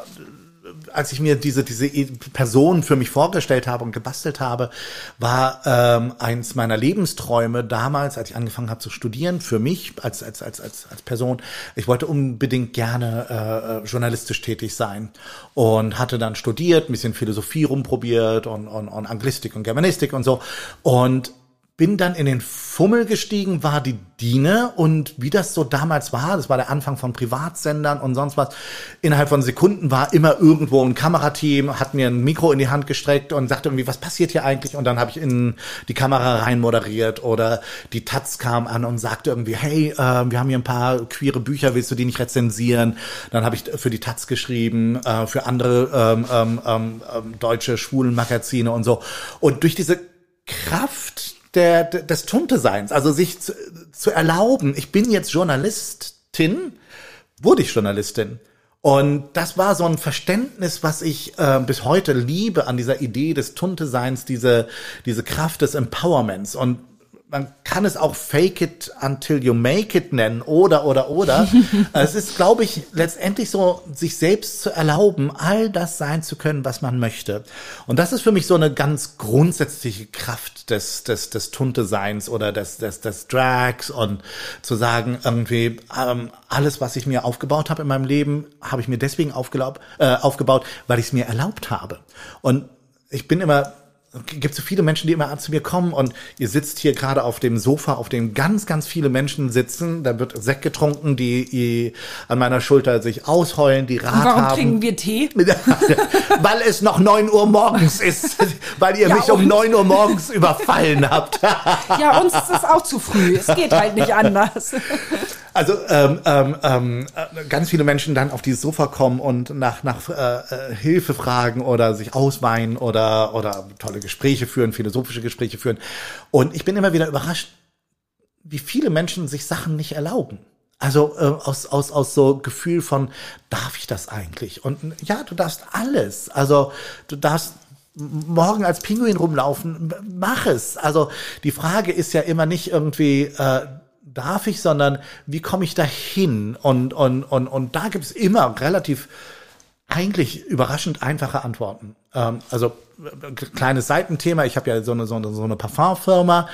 als ich mir diese, diese Person für mich vorgestellt habe und gebastelt habe, war ähm, eins meiner Lebensträume damals, als ich angefangen habe zu studieren, für mich als, als, als, als, als Person, ich wollte unbedingt gerne äh, äh journalistisch tätig sein und hatte dann studiert, ein bisschen Philosophie rumprobiert und, und, und Anglistik und Germanistik und so. Und bin dann in den Fummel gestiegen, war die Diene und wie das so damals war, das war der Anfang von Privatsendern und sonst was, innerhalb von Sekunden war immer irgendwo ein Kamerateam, hat mir ein Mikro in die Hand gestreckt und sagte irgendwie, was passiert hier eigentlich? Und dann habe ich in die Kamera rein moderiert oder die Taz kam an und sagte irgendwie, hey, äh, wir haben hier ein paar queere Bücher, willst du die nicht rezensieren? Dann habe ich für die Taz geschrieben, äh, für andere ähm, ähm, ähm, ähm deutsche schwulen Magazine und so. Und durch diese Kraft der, des Tunte-Seins, also sich zu, zu erlauben, ich bin jetzt Journalistin, wurde ich Journalistin. Und das war so ein Verständnis, was ich äh, bis heute liebe an dieser Idee des Tunte-Seins, diese, diese Kraft des Empowerments. Und man kann es auch Fake it until you make it nennen oder oder oder. *laughs* es ist, glaube ich, letztendlich so, sich selbst zu erlauben, all das sein zu können, was man möchte. Und das ist für mich so eine ganz grundsätzliche Kraft des des des Tunte-Seins oder des des des Drags und zu sagen irgendwie ähm, alles, was ich mir aufgebaut habe in meinem Leben, habe ich mir deswegen aufgebaut, äh, aufgebaut, weil ich es mir erlaubt habe. Und ich bin immer gibt so viele Menschen, die immer zu mir kommen und ihr sitzt hier gerade auf dem Sofa, auf dem ganz, ganz viele Menschen sitzen. Da wird Sekt getrunken, die an meiner Schulter sich ausheulen, die Rat und warum haben. trinken wir Tee? *laughs* weil es noch neun Uhr morgens ist, *laughs* weil ihr ja, mich um neun Uhr morgens überfallen habt. ja, uns ist es auch zu früh. Es geht halt nicht *laughs* anders. Also ähm, ähm, ähm, ganz viele Menschen dann auf dieses Sofa kommen und nach, nach äh, äh, Hilfe fragen oder sich ausweinen oder, oder tolle Gespräche führen, philosophische Gespräche führen. Und ich bin immer wieder überrascht, wie viele Menschen sich Sachen nicht erlauben. Also äh, aus, aus, aus so Gefühl von, darf ich das eigentlich? Und ja, du darfst alles. Also du darfst morgen als Pinguin rumlaufen, mach es. Also die Frage ist ja immer nicht irgendwie, äh, darf ich, sondern wie komme ich dahin? Und, und, und, und da gibt es immer relativ eigentlich überraschend einfache Antworten. Ähm, also kleines Seitenthema. Ich habe ja so eine, so eine, so eine Parfumfirma.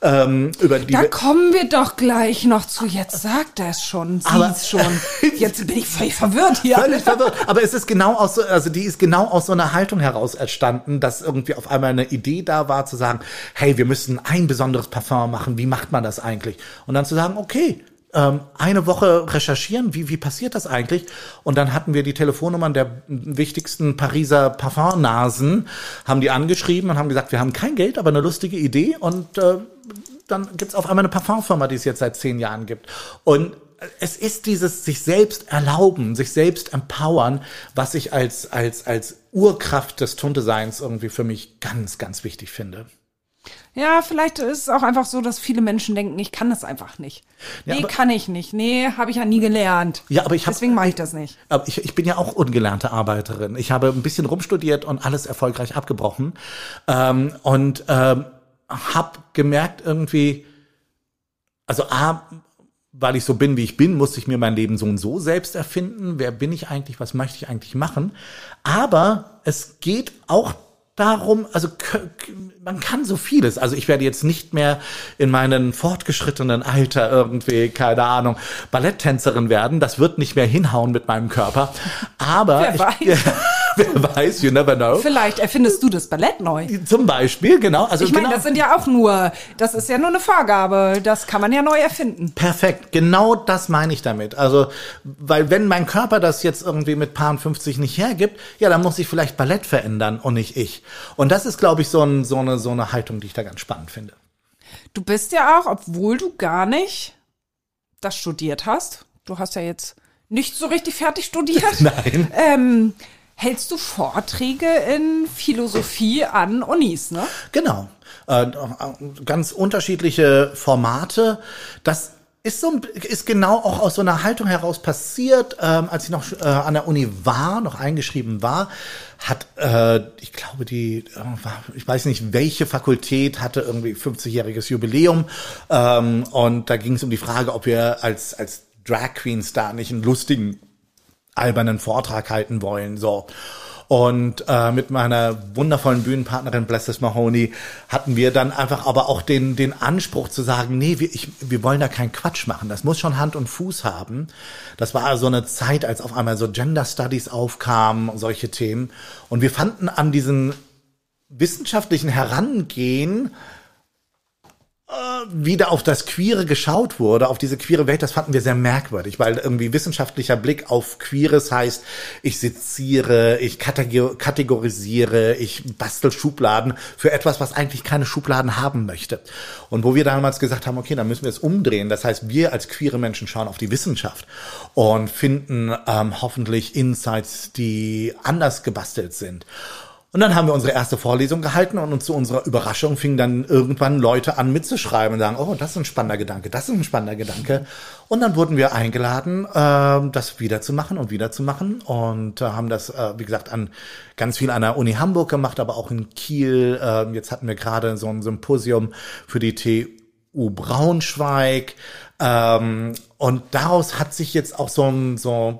Ähm, über die da kommen wir doch gleich noch zu. Jetzt sagt er es schon, sie es schon. *laughs* Jetzt bin ich völlig verwirrt hier. Völlig verwirrt. Aber es ist genau aus so, also die ist genau aus so einer Haltung heraus entstanden, dass irgendwie auf einmal eine Idee da war, zu sagen, hey, wir müssen ein besonderes Parfum machen. Wie macht man das eigentlich? Und dann zu sagen, okay, ähm, eine Woche recherchieren, wie, wie passiert das eigentlich? Und dann hatten wir die Telefonnummern der wichtigsten Pariser Parfumnasen, haben die angeschrieben und haben gesagt, wir haben kein Geld, aber eine lustige Idee. Und äh, dann gibt's auf einmal eine Parfumfirma, die es jetzt seit zehn Jahren gibt. Und es ist dieses sich selbst erlauben, sich selbst empowern, was ich als, als, als Urkraft des Tunteseins irgendwie für mich ganz, ganz wichtig finde. Ja, vielleicht ist es auch einfach so, dass viele Menschen denken, ich kann das einfach nicht. Ja, nee, kann ich nicht. Nee, habe ich ja nie gelernt. Ja, aber ich hab, Deswegen mache ich das nicht. Aber ich, ich bin ja auch ungelernte Arbeiterin. Ich habe ein bisschen rumstudiert und alles erfolgreich abgebrochen. Ähm, und ähm, habe gemerkt irgendwie, also A, weil ich so bin, wie ich bin, musste ich mir mein Leben so und so selbst erfinden. Wer bin ich eigentlich? Was möchte ich eigentlich machen? Aber es geht auch darum, also man kann so vieles. Also ich werde jetzt nicht mehr in meinem fortgeschrittenen Alter irgendwie, keine Ahnung, Balletttänzerin werden. Das wird nicht mehr hinhauen mit meinem Körper. Aber Wer ich, weiß. *laughs* *laughs* wer weiß, you never know. Vielleicht erfindest du das Ballett neu. Zum Beispiel, genau. Also Ich meine, genau, das sind ja auch nur, das ist ja nur eine Vorgabe. Das kann man ja neu erfinden. Perfekt, genau das meine ich damit. Also, weil wenn mein Körper das jetzt irgendwie mit Paar 50 nicht hergibt, ja, dann muss ich vielleicht Ballett verändern und nicht ich. Und das ist, glaube ich, so, ein, so, eine, so eine Haltung, die ich da ganz spannend finde. Du bist ja auch, obwohl du gar nicht das studiert hast, du hast ja jetzt nicht so richtig fertig studiert, *laughs* Nein. ähm, hältst du Vorträge in Philosophie an Unis, ne? Genau. Äh, ganz unterschiedliche Formate. Das ist so ist genau auch aus so einer Haltung heraus passiert, ähm, als ich noch äh, an der Uni war, noch eingeschrieben war, hat äh, ich glaube die äh, ich weiß nicht welche Fakultät hatte irgendwie 50-jähriges Jubiläum ähm, und da ging es um die Frage, ob wir als als Drag Queens da nicht einen lustigen albernen Vortrag halten wollen, so. Und äh, mit meiner wundervollen Bühnenpartnerin Blesses Mahoney hatten wir dann einfach aber auch den, den Anspruch zu sagen, nee, wir, ich, wir wollen da keinen Quatsch machen. Das muss schon Hand und Fuß haben. Das war so eine Zeit, als auf einmal so Gender Studies aufkamen, solche Themen. Und wir fanden an diesen wissenschaftlichen Herangehen wie da auf das Queere geschaut wurde, auf diese queere Welt, das fanden wir sehr merkwürdig, weil irgendwie wissenschaftlicher Blick auf Queeres heißt, ich seziere, ich kategor- kategorisiere, ich bastel Schubladen für etwas, was eigentlich keine Schubladen haben möchte. Und wo wir damals gesagt haben, okay, dann müssen wir es umdrehen. Das heißt, wir als queere Menschen schauen auf die Wissenschaft und finden ähm, hoffentlich Insights, die anders gebastelt sind. Und dann haben wir unsere erste Vorlesung gehalten und zu unserer Überraschung fingen dann irgendwann Leute an mitzuschreiben und sagen, oh, das ist ein spannender Gedanke, das ist ein spannender Gedanke. Und dann wurden wir eingeladen, äh, das wiederzumachen und wiederzumachen und haben das, äh, wie gesagt, an ganz viel an der Uni Hamburg gemacht, aber auch in Kiel. Äh, jetzt hatten wir gerade so ein Symposium für die TU Braunschweig. Ähm, und daraus hat sich jetzt auch so ein, so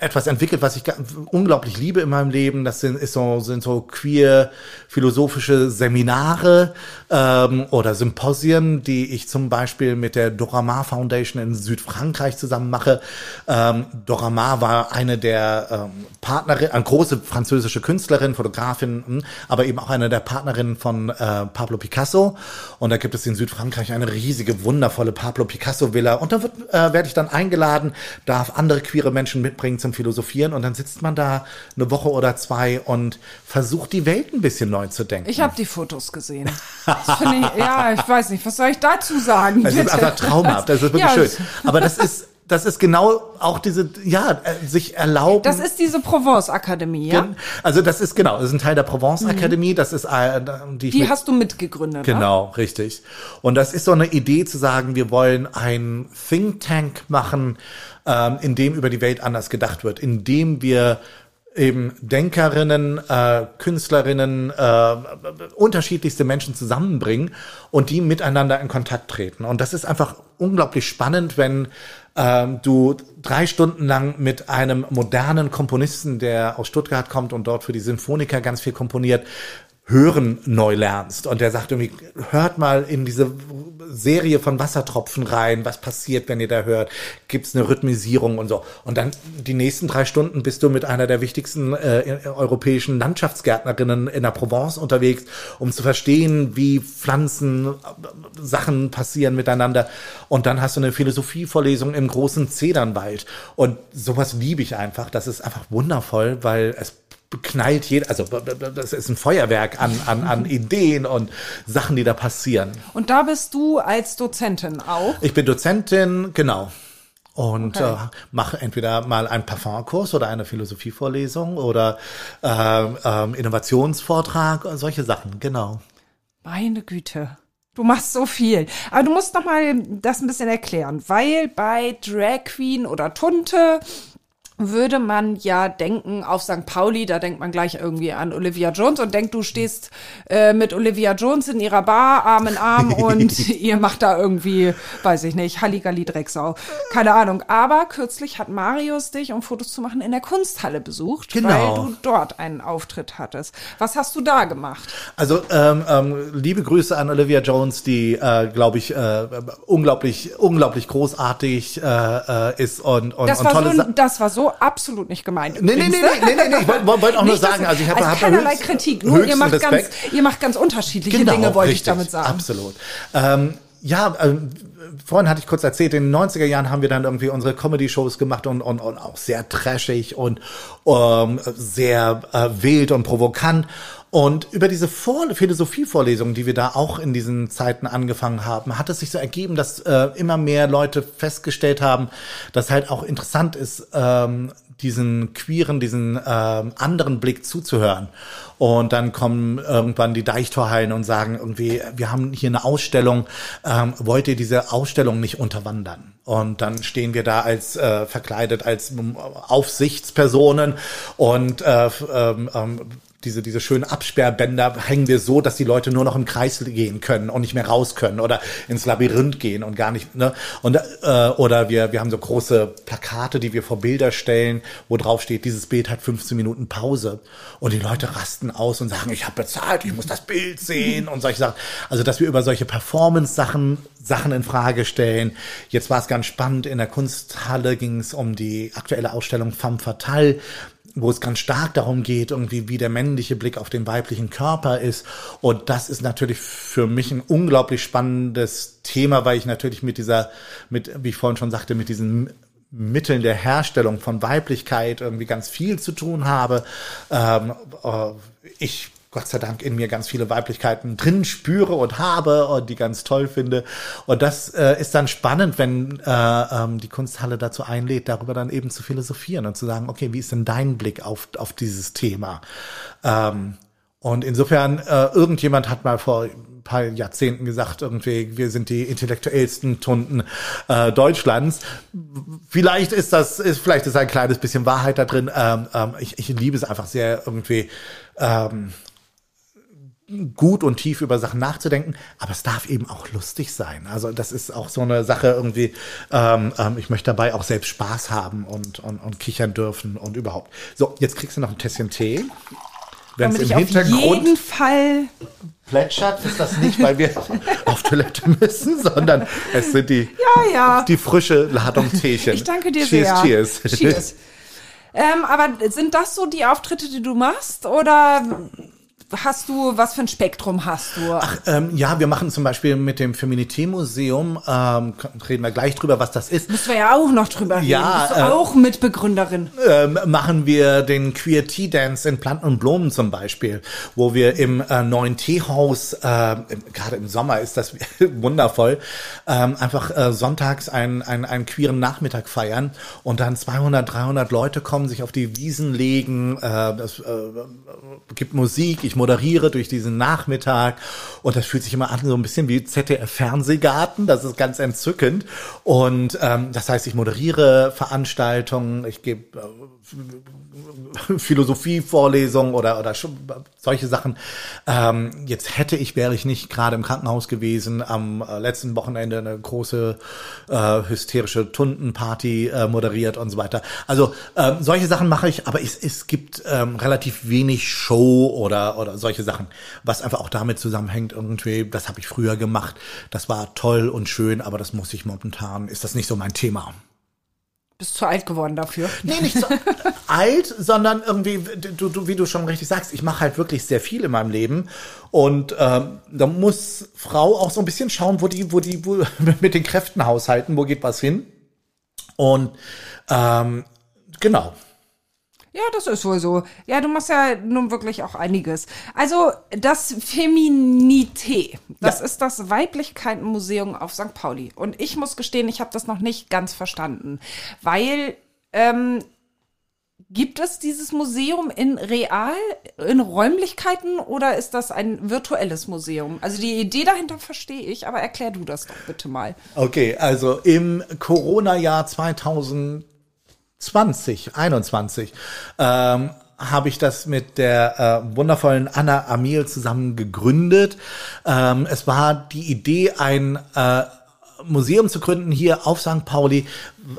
etwas entwickelt, was ich unglaublich liebe in meinem Leben. Das sind, ist so, sind so queer philosophische Seminare ähm, oder Symposien, die ich zum Beispiel mit der Doramar Foundation in Südfrankreich zusammen mache. Ähm, Doramar war eine der ähm, Partnerin, eine große französische Künstlerin, Fotografin, hm, aber eben auch eine der Partnerinnen von äh, Pablo Picasso. Und da gibt es in Südfrankreich eine riesige, wundervolle Pablo Picasso Villa. Und da äh, werde ich dann eingeladen, darf andere queere Menschen mitbringen zum Philosophieren. Und dann sitzt man da eine Woche oder zwei und versucht die Welt ein bisschen neu zu denken. Ich habe die Fotos gesehen. Das ich, ja, ich weiß nicht, was soll ich dazu sagen? Es ist einfach *laughs* traumhaft. Das ist wirklich Ja, schön. Aber das ist, das ist genau auch diese, ja, äh, sich erlauben. Das ist diese Provence-Akademie, ja? Also das ist genau, das ist ein Teil der Provence Akademie. Das ist äh, die Die mit- hast du mitgegründet, ne? Genau, richtig. Und das ist so eine Idee zu sagen, wir wollen ein Think Tank machen, ähm, in dem über die Welt anders gedacht wird, in dem wir eben Denkerinnen, äh, Künstlerinnen, äh, unterschiedlichste Menschen zusammenbringen und die miteinander in Kontakt treten. Und das ist einfach unglaublich spannend, wenn ähm, du drei Stunden lang mit einem modernen Komponisten, der aus Stuttgart kommt und dort für die Sinfoniker ganz viel komponiert, Hören neu lernst. Und der sagt irgendwie, hört mal in diese Serie von Wassertropfen rein, was passiert, wenn ihr da hört. Gibt's eine Rhythmisierung und so. Und dann die nächsten drei Stunden bist du mit einer der wichtigsten äh, europäischen Landschaftsgärtnerinnen in der Provence unterwegs, um zu verstehen, wie Pflanzen, äh, Sachen passieren miteinander. Und dann hast du eine Philosophievorlesung im großen Zedernwald. Und sowas liebe ich einfach. Das ist einfach wundervoll, weil es knallt jeder, also das ist ein Feuerwerk an, an, an Ideen und Sachen, die da passieren. Und da bist du als Dozentin auch. Ich bin Dozentin, genau. Und Okay. äh, mache entweder mal einen Parfumkurs oder eine Philosophievorlesung oder ähm, ähm, Innovationsvortrag, solche Sachen, genau. Meine Güte. Du machst so viel. Aber du musst noch mal das ein bisschen erklären, weil bei Drag Queen oder Tunte würde man ja denken, auf St. Pauli, da denkt man gleich irgendwie an Olivia Jones und denkt, du stehst äh, mit Olivia Jones in ihrer Bar, Arm in Arm *laughs* und *laughs* ihr macht da irgendwie, weiß ich nicht, Halligalli Drecksau. Keine Ahnung. Aber kürzlich hat Marius dich, um Fotos zu machen, in der Kunsthalle besucht, Genau. weil du dort einen Auftritt hattest. Was hast du da gemacht? Also ähm, ähm, liebe Grüße an Olivia Jones, die, äh, glaube ich, äh, unglaublich, unglaublich großartig äh, äh, ist und, und, Das und tolle so, das war so absolut nicht gemeint. Nee, nee, nee, übrigens, nee, nee, nee, nee, ich wollte wollt auch nur Nicht, sagen, also ich habe also hab keinerlei höchst- Kritik, nur ihr macht, ganz, Respekt. ihr macht ganz unterschiedliche Genau, Dinge, wollte ich richtig, damit sagen. Absolut. Ähm, ja, ähm, vorhin hatte ich kurz erzählt, in den 90er Jahren haben wir dann irgendwie unsere Comedy-Shows gemacht und, und, und auch sehr trashig und ähm, sehr äh, wild und provokant. Und über diese Vor Philosophievorlesungen, die wir da auch in diesen Zeiten angefangen haben, hat es sich so ergeben, dass äh, immer mehr Leute festgestellt haben, dass halt auch interessant ist, ähm, diesen queeren, diesen ähm, anderen Blick zuzuhören. Und dann kommen irgendwann die Deichtorhallen und sagen irgendwie, wir haben hier eine Ausstellung, ähm, wollt ihr diese Ausstellung nicht unterwandern? Und dann stehen wir da als äh, verkleidet als ähm, Aufsichtspersonen und äh, ähm, ähm, diese, diese schönen Absperrbänder hängen wir so, dass die Leute nur noch im Kreis gehen können und nicht mehr raus können oder ins Labyrinth gehen und gar nicht, ne? Und, äh, oder wir, wir haben so große Plakate, die wir vor Bilder stellen, wo drauf steht, dieses Bild hat 15 Minuten Pause. Und die Leute rasten aus und sagen, ich habe bezahlt, ich muss das Bild sehen und solche Sachen. Also, dass wir über solche Performance-Sachen Sachen in Frage stellen. Jetzt war es ganz spannend, in der Kunsthalle ging es um die aktuelle Ausstellung Femme Fatale wo es ganz stark darum geht, irgendwie wie der männliche Blick auf den weiblichen Körper ist. Und das ist natürlich für mich ein unglaublich spannendes Thema, weil ich natürlich mit dieser, mit, wie ich vorhin schon sagte, mit diesen Mitteln der Herstellung von Weiblichkeit irgendwie ganz viel zu tun habe. Ähm, äh, ich Gott sei Dank in mir ganz viele Weiblichkeiten drin spüre und habe und die ganz toll finde. Und das äh, ist dann spannend, wenn äh, ähm, die Kunsthalle dazu einlädt, darüber dann eben zu philosophieren und zu sagen, okay, wie ist denn dein Blick auf, auf dieses Thema? Ähm, und insofern, äh, irgendjemand hat mal vor ein paar Jahrzehnten gesagt, irgendwie, wir sind die intellektuellsten Tunden äh, Deutschlands. Vielleicht ist das, ist, vielleicht ist ein kleines bisschen Wahrheit da drin. Ähm, ähm, ich, ich liebe es einfach sehr, irgendwie ähm, gut und tief über Sachen nachzudenken, aber es darf eben auch lustig sein. Also das ist auch so eine Sache irgendwie, ähm, ähm, ich möchte dabei auch selbst Spaß haben und, und, und kichern dürfen und überhaupt. So, jetzt kriegst du noch ein Tässchen Tee. Wenn es im ich auf jeden Hintergrund Fall plätschert, ist das nicht, weil wir *laughs* auf Toilette müssen, sondern es sind die, Ja, ja. die frische Ladung Teechen. Ich danke dir cheers, sehr. Cheers, Cheers. Ähm, aber sind das so die Auftritte, die du machst? Oder hast du, was für ein Spektrum hast du? Ach, ähm, ja, wir machen zum Beispiel mit dem Feminité-Museum, ähm, reden wir gleich drüber, was das ist. Müssen wir ja auch noch drüber reden. Ja, Bist du äh, auch Mitbegründerin. ähm, machen wir den Queer Tea Dance in Planten und Blumen zum Beispiel, wo wir im äh, neuen Teehaus, äh, gerade im Sommer ist das *laughs* wundervoll, ähm, einfach äh, sonntags einen, einen, einen queeren Nachmittag feiern und dann 200, 300 Leute kommen, sich auf die Wiesen legen, äh, das äh, gibt Musik, ich moderiere durch diesen Nachmittag. Und das fühlt sich immer an so ein bisschen wie ZDF Fernsehgarten, das ist ganz entzückend. Und ähm, das heißt, ich moderiere Veranstaltungen, ich gebe Philosophievorlesungen oder oder solche Sachen. Ähm, jetzt hätte ich, wäre ich nicht gerade im Krankenhaus gewesen, am äh, letzten Wochenende eine große äh, hysterische Tundenparty äh, moderiert und so weiter. Also ähm, solche Sachen mache ich, aber es, es gibt ähm, relativ wenig Show oder oder solche Sachen, was einfach auch damit zusammenhängt irgendwie. Das habe ich früher gemacht, das war toll und schön, aber das muss ich momentan. Ist das nicht so mein Thema? Bist zu alt geworden dafür. Nee, nicht so *laughs* alt, sondern irgendwie, du, du, wie du schon richtig sagst, ich mache halt wirklich sehr viel in meinem Leben. Und ähm, da muss Frau auch so ein bisschen schauen, wo die, wo die, wo, *laughs* mit den Kräften haushalten, wo geht was hin. Und ähm, genau. Ja, das ist wohl so. Ja, du machst ja nun wirklich auch einiges. Also das Feminité, das Ja. ist das Weiblichkeitenmuseum auf St. Pauli. Und ich muss gestehen, ich habe das noch nicht ganz verstanden, weil ähm, gibt es dieses Museum in real, in Räumlichkeiten oder ist das ein virtuelles Museum? Also die Idee dahinter verstehe ich, aber erklär du das doch bitte mal. Okay, also im Corona-Jahr 2020 2021 ähm, habe ich das mit der äh, wundervollen Anna Amil zusammen gegründet. Ähm, es war die Idee, ein äh, Museum zu gründen hier auf St. Pauli,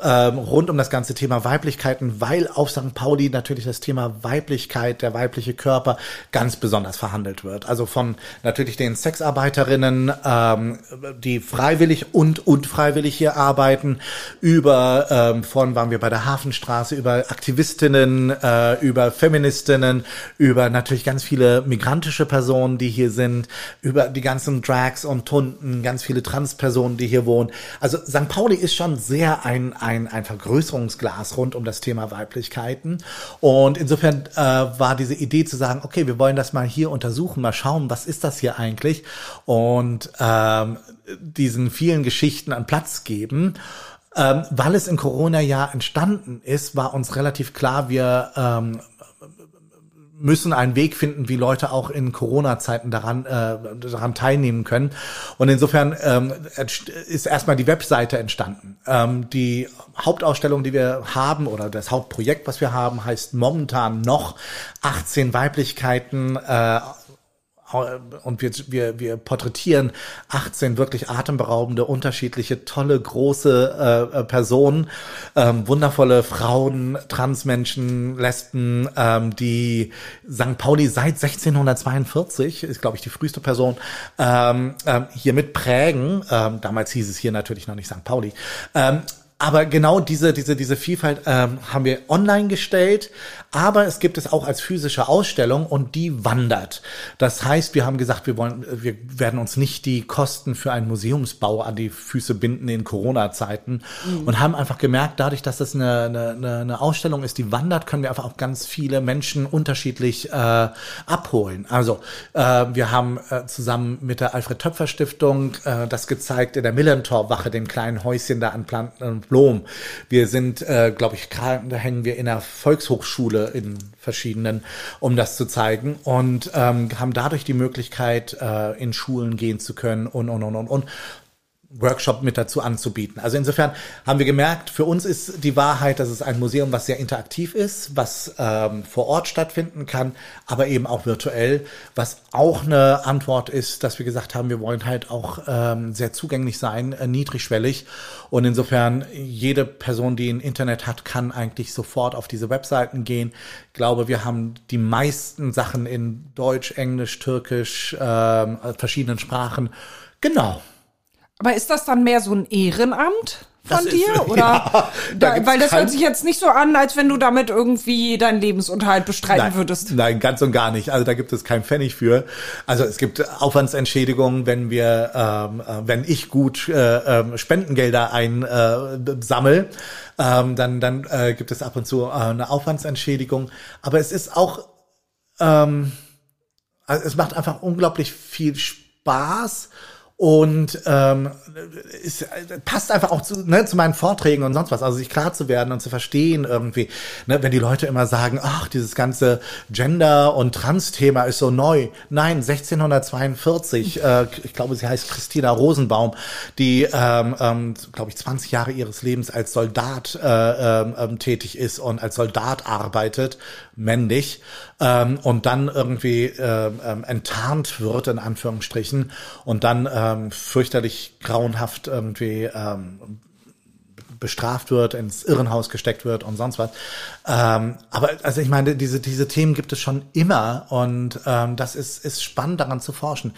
ähm, rund um das ganze Thema Weiblichkeiten, weil auf St. Pauli natürlich das Thema Weiblichkeit, der weibliche Körper ganz besonders verhandelt wird. Also von natürlich den Sexarbeiterinnen, ähm, die freiwillig und unfreiwillig hier arbeiten, über ähm, von waren wir bei der Hafenstraße, über Aktivistinnen, äh, über Feministinnen, über natürlich ganz viele migrantische Personen, die hier sind, über die ganzen Drags und Tunden, ganz viele Transpersonen, die hier wohnen. Also St. Pauli ist schon sehr ein ein, ein Vergrößerungsglas rund um das Thema Weiblichkeiten. Und insofern äh, war diese Idee zu sagen, okay, wir wollen das mal hier untersuchen, mal schauen, was ist das hier eigentlich und ähm, diesen vielen Geschichten an Platz geben. Ähm, weil es im Corona-Jahr entstanden ist, war uns relativ klar, wir ähm, müssen einen Weg finden, wie Leute auch in Corona-Zeiten daran, äh, daran teilnehmen können. Und insofern ähm, ist erstmal die Webseite entstanden. Ähm, die Hauptausstellung, die wir haben, oder das Hauptprojekt, was wir haben, heißt momentan noch 18 Weiblichkeiten äh, und wir, wir, wir porträtieren 18 wirklich atemberaubende, unterschiedliche, tolle, große äh, äh, Personen, ähm, wundervolle Frauen, Transmenschen, Lesben, ähm, die St. Pauli seit 1642, ist glaube ich die früheste Person, ähm, ähm, hier mit prägen. Ähm, damals hieß es hier natürlich noch nicht St. Pauli. Ähm, aber genau diese, diese, diese Vielfalt ähm, haben wir online gestellt, aber es gibt es auch als physische Ausstellung und die wandert. Das heißt, wir haben gesagt, wir wollen, wir werden uns nicht die Kosten für einen Museumsbau an die Füße binden in Corona-Zeiten mhm. und haben einfach gemerkt, dadurch, dass das eine, eine, eine Ausstellung ist, die wandert, können wir einfach auch ganz viele Menschen unterschiedlich äh, abholen. Also äh, wir haben äh, zusammen mit der Alfred Töpfer Stiftung äh, das gezeigt in der Millentor-Wache, dem kleinen Häuschen da an Planten Diplom. Wir sind, äh, glaube ich, da hängen wir in der Volkshochschule in verschiedenen, um das zu zeigen und ähm, haben dadurch die Möglichkeit, äh, in Schulen gehen zu können und und und und und Workshop mit dazu anzubieten. Also insofern haben wir gemerkt, für uns ist die Wahrheit, dass es ein Museum, was sehr interaktiv ist, was ähm, vor Ort stattfinden kann, aber eben auch virtuell, was auch eine Antwort ist, dass wir gesagt haben, wir wollen halt auch ähm, sehr zugänglich sein, äh, niedrigschwellig. Und insofern, jede Person, die ein Internet hat, kann eigentlich sofort auf diese Webseiten gehen. Ich glaube, wir haben die meisten Sachen in Deutsch, Englisch, Türkisch, äh, verschiedenen Sprachen. Genau. Aber ist das dann mehr so ein Ehrenamt? von das dir? *laughs* Ist, oder ja, da, da weil das hört sich jetzt nicht so an, als wenn du damit irgendwie deinen Lebensunterhalt bestreiten nein, würdest. Nein, ganz und gar nicht. Also da gibt es keinen Pfennig für. Also es gibt Aufwandsentschädigungen, wenn wir, ähm, äh, wenn ich gut äh, äh, Spendengelder einsammel, äh, ähm, dann, dann äh, gibt es ab und zu äh, eine Aufwandsentschädigung. Aber es ist auch, ähm, also es macht einfach unglaublich viel Spaß und ähm, es passt einfach auch zu, ne, zu meinen Vorträgen und sonst was, also sich klar zu werden und zu verstehen irgendwie, ne, wenn die Leute immer sagen, ach, dieses ganze Gender- und Trans-Thema ist so neu. Nein, 1642, äh, ich glaube, sie heißt Christina Rosenbaum, die, ähm, ähm, glaube ich, 20 Jahre ihres Lebens als Soldat äh, ähm, tätig ist und als Soldat arbeitet, männlich, ähm, und dann irgendwie äh, ähm, enttarnt wird, in Anführungsstrichen, und dann ähm, fürchterlich grauenhaft irgendwie ähm, bestraft wird, ins Irrenhaus gesteckt wird und sonst was. Ähm, aber also ich meine, diese, diese Themen gibt es schon immer und ähm, das ist, ist spannend daran zu forschen.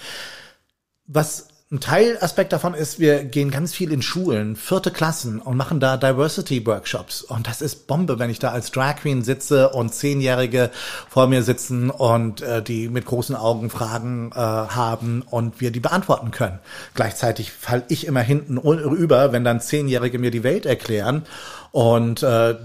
Was ein Teilaspekt davon ist, wir gehen ganz viel in Schulen, vierte Klassen und machen da Diversity Workshops. Und das ist Bombe, wenn ich da als Drag Queen sitze und Zehnjährige vor mir sitzen und äh, die mit großen Augen Fragen äh, haben und wir die beantworten können. Gleichzeitig fall ich immer hinten über, wenn dann Zehnjährige mir die Welt erklären. Und äh,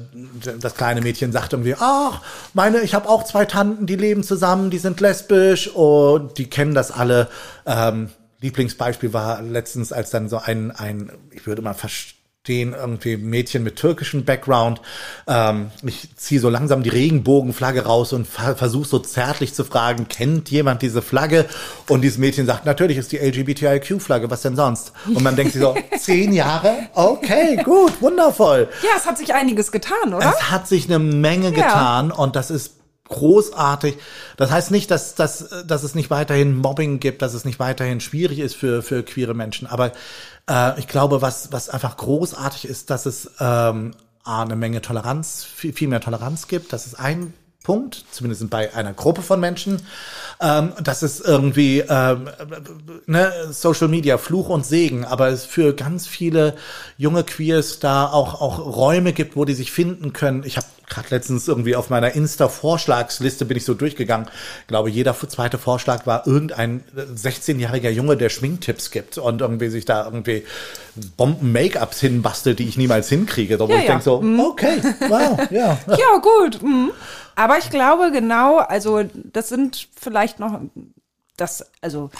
das kleine Mädchen sagt irgendwie, ach, meine, ich habe auch zwei Tanten, die leben zusammen, die sind lesbisch und die kennen das alle. Ähm, Lieblingsbeispiel war letztens, als dann so ein, ein ich würde mal fast stehen irgendwie Mädchen mit türkischem Background. Ähm, ich ziehe so langsam die Regenbogenflagge raus und ver versuche so zärtlich zu fragen, kennt jemand diese Flagge? Und dieses Mädchen sagt, natürlich ist die LGBTIQ-Flagge, was denn sonst? Und man denkt sich so, *laughs* zehn Jahre? Okay, gut, wundervoll. Ja, es hat sich einiges getan, oder? Es hat sich eine Menge getan und das ist großartig. Das heißt nicht, dass, dass, dass es nicht weiterhin Mobbing gibt, dass es nicht weiterhin schwierig ist für, für queere Menschen. Aber äh, ich glaube, was, was einfach großartig ist, dass es ähm, eine Menge Toleranz, viel, viel mehr Toleranz gibt. Das ist ein Punkt, zumindest bei einer Gruppe von Menschen. Ähm, das ist irgendwie ähm, ne, Social Media, Fluch und Segen, aber es für ganz viele junge Queers da auch, auch Räume gibt, wo die sich finden können. Ich habe gerade letztens irgendwie auf meiner Insta-Vorschlagsliste bin ich so durchgegangen. Ich glaube, jeder zweite Vorschlag war irgendein 16-jähriger Junge, der Schminktipps gibt und irgendwie sich da irgendwie Bomben-Make-ups hinbastelt, die ich niemals hinkriege. Da wo Ja, ich ja. denke so, Mhm. okay, wow, *laughs* ja. Ja, gut. Mhm. Aber ich glaube genau, also das sind vielleicht noch, das, also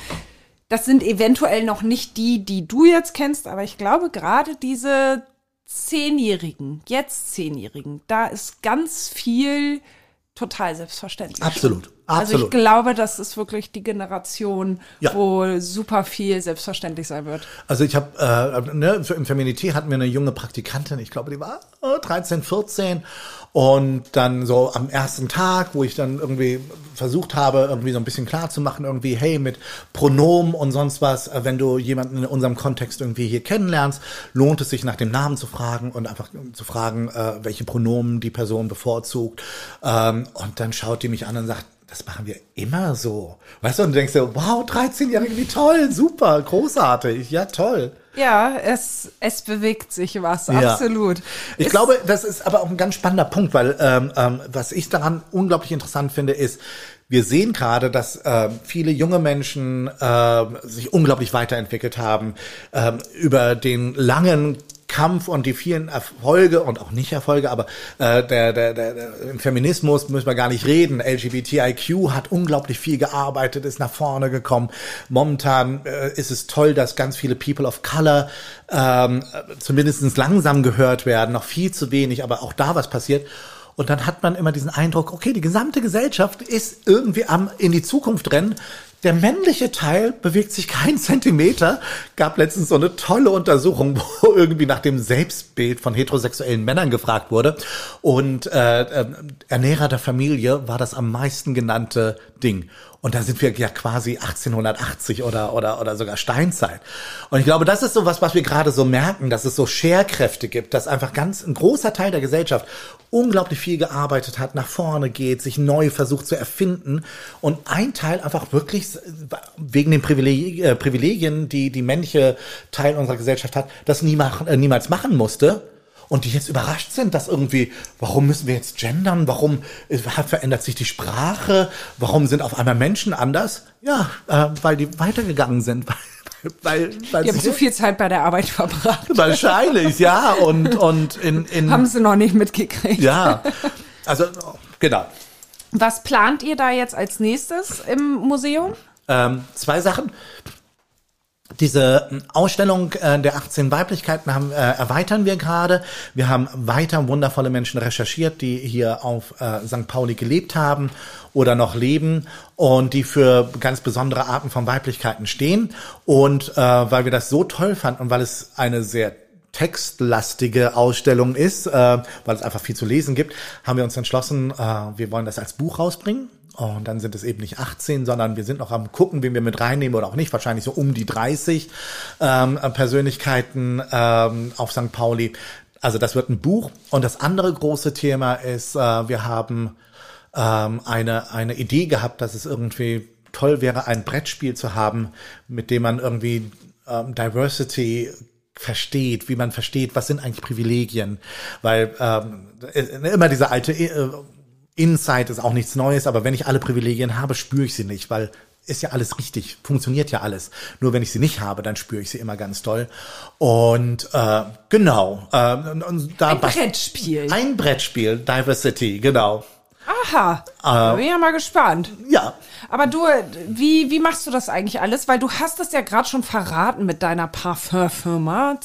das sind eventuell noch nicht die, die du jetzt kennst, aber ich glaube gerade diese Zehnjährigen, jetzt Zehnjährigen, da ist ganz viel total selbstverständlich. Absolut, Also ich absolut. glaube, das ist wirklich die Generation, Ja. wo super viel selbstverständlich sein wird. Also ich habe, äh, ne, im Feminité hatten wir eine junge Praktikantin, ich glaube, die war äh, 13, 14 und dann so am ersten Tag, wo ich dann irgendwie versucht habe, irgendwie so ein bisschen klar zu machen, irgendwie, hey, mit Pronomen und sonst was, äh, wenn du jemanden in unserem Kontext irgendwie hier kennenlernst, lohnt es sich nach dem Namen zu fragen und einfach zu fragen, äh, welche Pronomen die Person bevorzugt. Ähm, und dann schaut die mich an und sagt, das machen wir immer so. Weißt du, und du denkst dir, wow, 13-Jährige, wie toll, super, großartig, ja, toll. Ja, es, es bewegt sich was, Ja. absolut. Ich Es- glaube, das ist aber auch ein ganz spannender Punkt, weil ähm, ähm, was ich daran unglaublich interessant finde, ist, wir sehen gerade, dass ähm, viele junge Menschen ähm, sich unglaublich weiterentwickelt haben ähm, über den langen Kampf und die vielen Erfolge und auch nicht Erfolge, aber äh, der, der, der, der, im Feminismus müssen wir gar nicht reden. LGBTIQ hat unglaublich viel gearbeitet, ist nach vorne gekommen. Momentan äh, ist es toll, dass ganz viele People of Color ähm, zumindest langsam gehört werden, noch viel zu wenig, aber auch da was passiert. Und dann hat man immer diesen Eindruck, okay, die gesamte Gesellschaft ist irgendwie am in die Zukunft rennen. Der männliche Teil bewegt sich keinen *laughs* Zentimeter. Gab letztens so eine tolle Untersuchung, *laughs* wo irgendwie nach dem Selbstbild von heterosexuellen Männern gefragt wurde. Und äh, äh, Ernährer der Familie war das am meisten genannte Ding. Und da sind wir ja quasi 1880 oder, oder, oder sogar Steinzeit. Und ich glaube, das ist so was, was wir gerade so merken, dass es so Scherkräfte gibt, dass einfach ganz ein großer Teil der Gesellschaft unglaublich viel gearbeitet hat, nach vorne geht, sich neu versucht zu erfinden und ein Teil einfach wirklich wegen den äh, Privilegien, die die männliche Teil unserer Gesellschaft hat, das nie machen, äh, niemals machen musste. Und die jetzt überrascht sind, dass irgendwie, warum müssen wir jetzt gendern? Warum äh, verändert sich die Sprache? Warum sind auf einmal Menschen anders? Ja, äh, weil die weitergegangen sind. *laughs* Weil, weil, Die haben zu viel Zeit bei der Arbeit verbracht. Wahrscheinlich, ja. Und, und in, in Haben sie noch nicht mitgekriegt. ja. Also, genau. Was plant ihr da jetzt als nächstes im Museum? Ähm, zwei Sachen. Diese Ausstellung äh, der 18 Weiblichkeiten haben, äh, erweitern wir gerade. Wir haben weiter wundervolle Menschen recherchiert, die hier auf äh, St. Pauli gelebt haben oder noch leben und die für ganz besondere Arten von Weiblichkeiten stehen. Und äh, weil wir das so toll fanden und weil es eine sehr textlastige Ausstellung ist, äh, weil es einfach viel zu lesen gibt, haben wir uns entschlossen, äh, wir wollen das als Buch rausbringen. Und dann sind es eben nicht 18, sondern wir sind noch am gucken, wen wir mit reinnehmen oder auch nicht. Wahrscheinlich so um die 30 ähm, Persönlichkeiten ähm, auf St. Pauli. Also das wird ein Buch. Und das andere große Thema ist, äh, wir haben ähm, eine, eine Idee gehabt, dass es irgendwie toll wäre, ein Brettspiel zu haben, mit dem man irgendwie ähm, Diversity versteht, wie man versteht, was sind eigentlich Privilegien, weil ähm, äh, immer diese alte äh, Insight ist auch nichts Neues, aber wenn ich alle Privilegien habe, spüre ich sie nicht, weil ist ja alles richtig, funktioniert ja alles. Nur wenn ich sie nicht habe, dann spüre ich sie immer ganz doll. Und äh, genau, äh, und, und da Ein Brettspiel. Ein Brettspiel, Diversity, genau. Aha, da bin ich ja mal gespannt. Ja, Aber du, wie, wie machst du das eigentlich alles? Weil du hast es ja gerade schon verraten mit deiner Parfümfirma.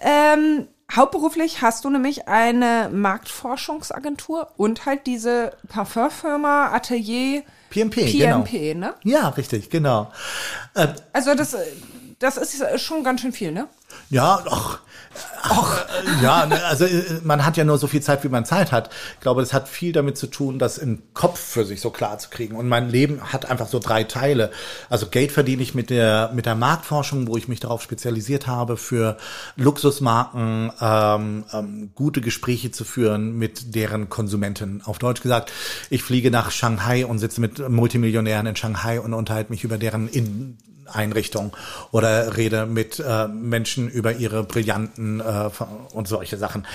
Ähm, hauptberuflich hast du nämlich eine Marktforschungsagentur und halt diese Parfümfirma Atelier PMP, genau. PMP, ne? Ja, richtig, genau. Äh, Also das, das ist schon ganz schön viel, ne? Ja, ach, ach, äh, ja, ne, also äh, man hat ja nur so viel Zeit, wie man Zeit hat. Ich glaube, das hat viel damit zu tun, das im Kopf für sich so klar zu kriegen. Und mein Leben hat einfach so drei Teile. Also Geld verdiene ich mit der mit der Marktforschung, wo ich mich darauf spezialisiert habe, für Luxusmarken ähm, ähm, gute Gespräche zu führen mit deren Konsumenten. Auf Deutsch gesagt, ich fliege nach Shanghai und sitze mit Multimillionären in Shanghai und unterhalte mich über deren in Einrichtung oder rede mit äh, Menschen über ihre brillanten äh, und solche Sachen.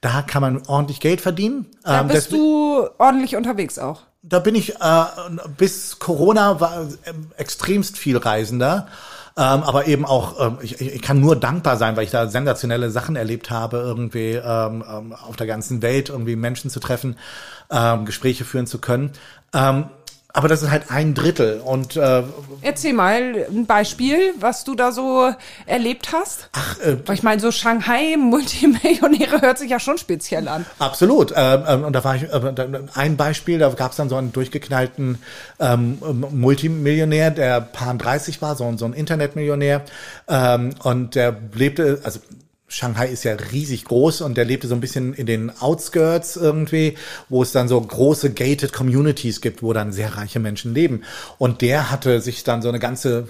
Da kann man ordentlich Geld verdienen. Da Ähm, bist du ordentlich unterwegs auch. da bin ich äh, bis Corona war ähm, extremst viel Reisender. Ähm, aber eben auch, ähm, ich, ich kann nur dankbar sein, weil ich da sensationelle Sachen erlebt habe, irgendwie ähm, ähm, auf der ganzen Welt irgendwie Menschen zu treffen, ähm, Gespräche führen zu können. Ähm, aber das ist halt ein Drittel und äh, Erzähl mal ein Beispiel, was du da so erlebt hast. Ach, äh, ich meine, so Shanghai Multimillionäre hört sich ja schon speziell an. Absolut. Ähm, ähm, und da war ich äh, ein Beispiel, da gab es dann so einen durchgeknallten ähm, Multimillionär, der paar 30 war, so, ein- so ein Internetmillionär. Ähm, und der lebte, also Shanghai ist ja riesig groß und der lebte so ein bisschen in den Outskirts irgendwie, wo es dann so große gated Communities gibt, wo dann sehr reiche Menschen leben. Und der hatte sich dann so eine ganze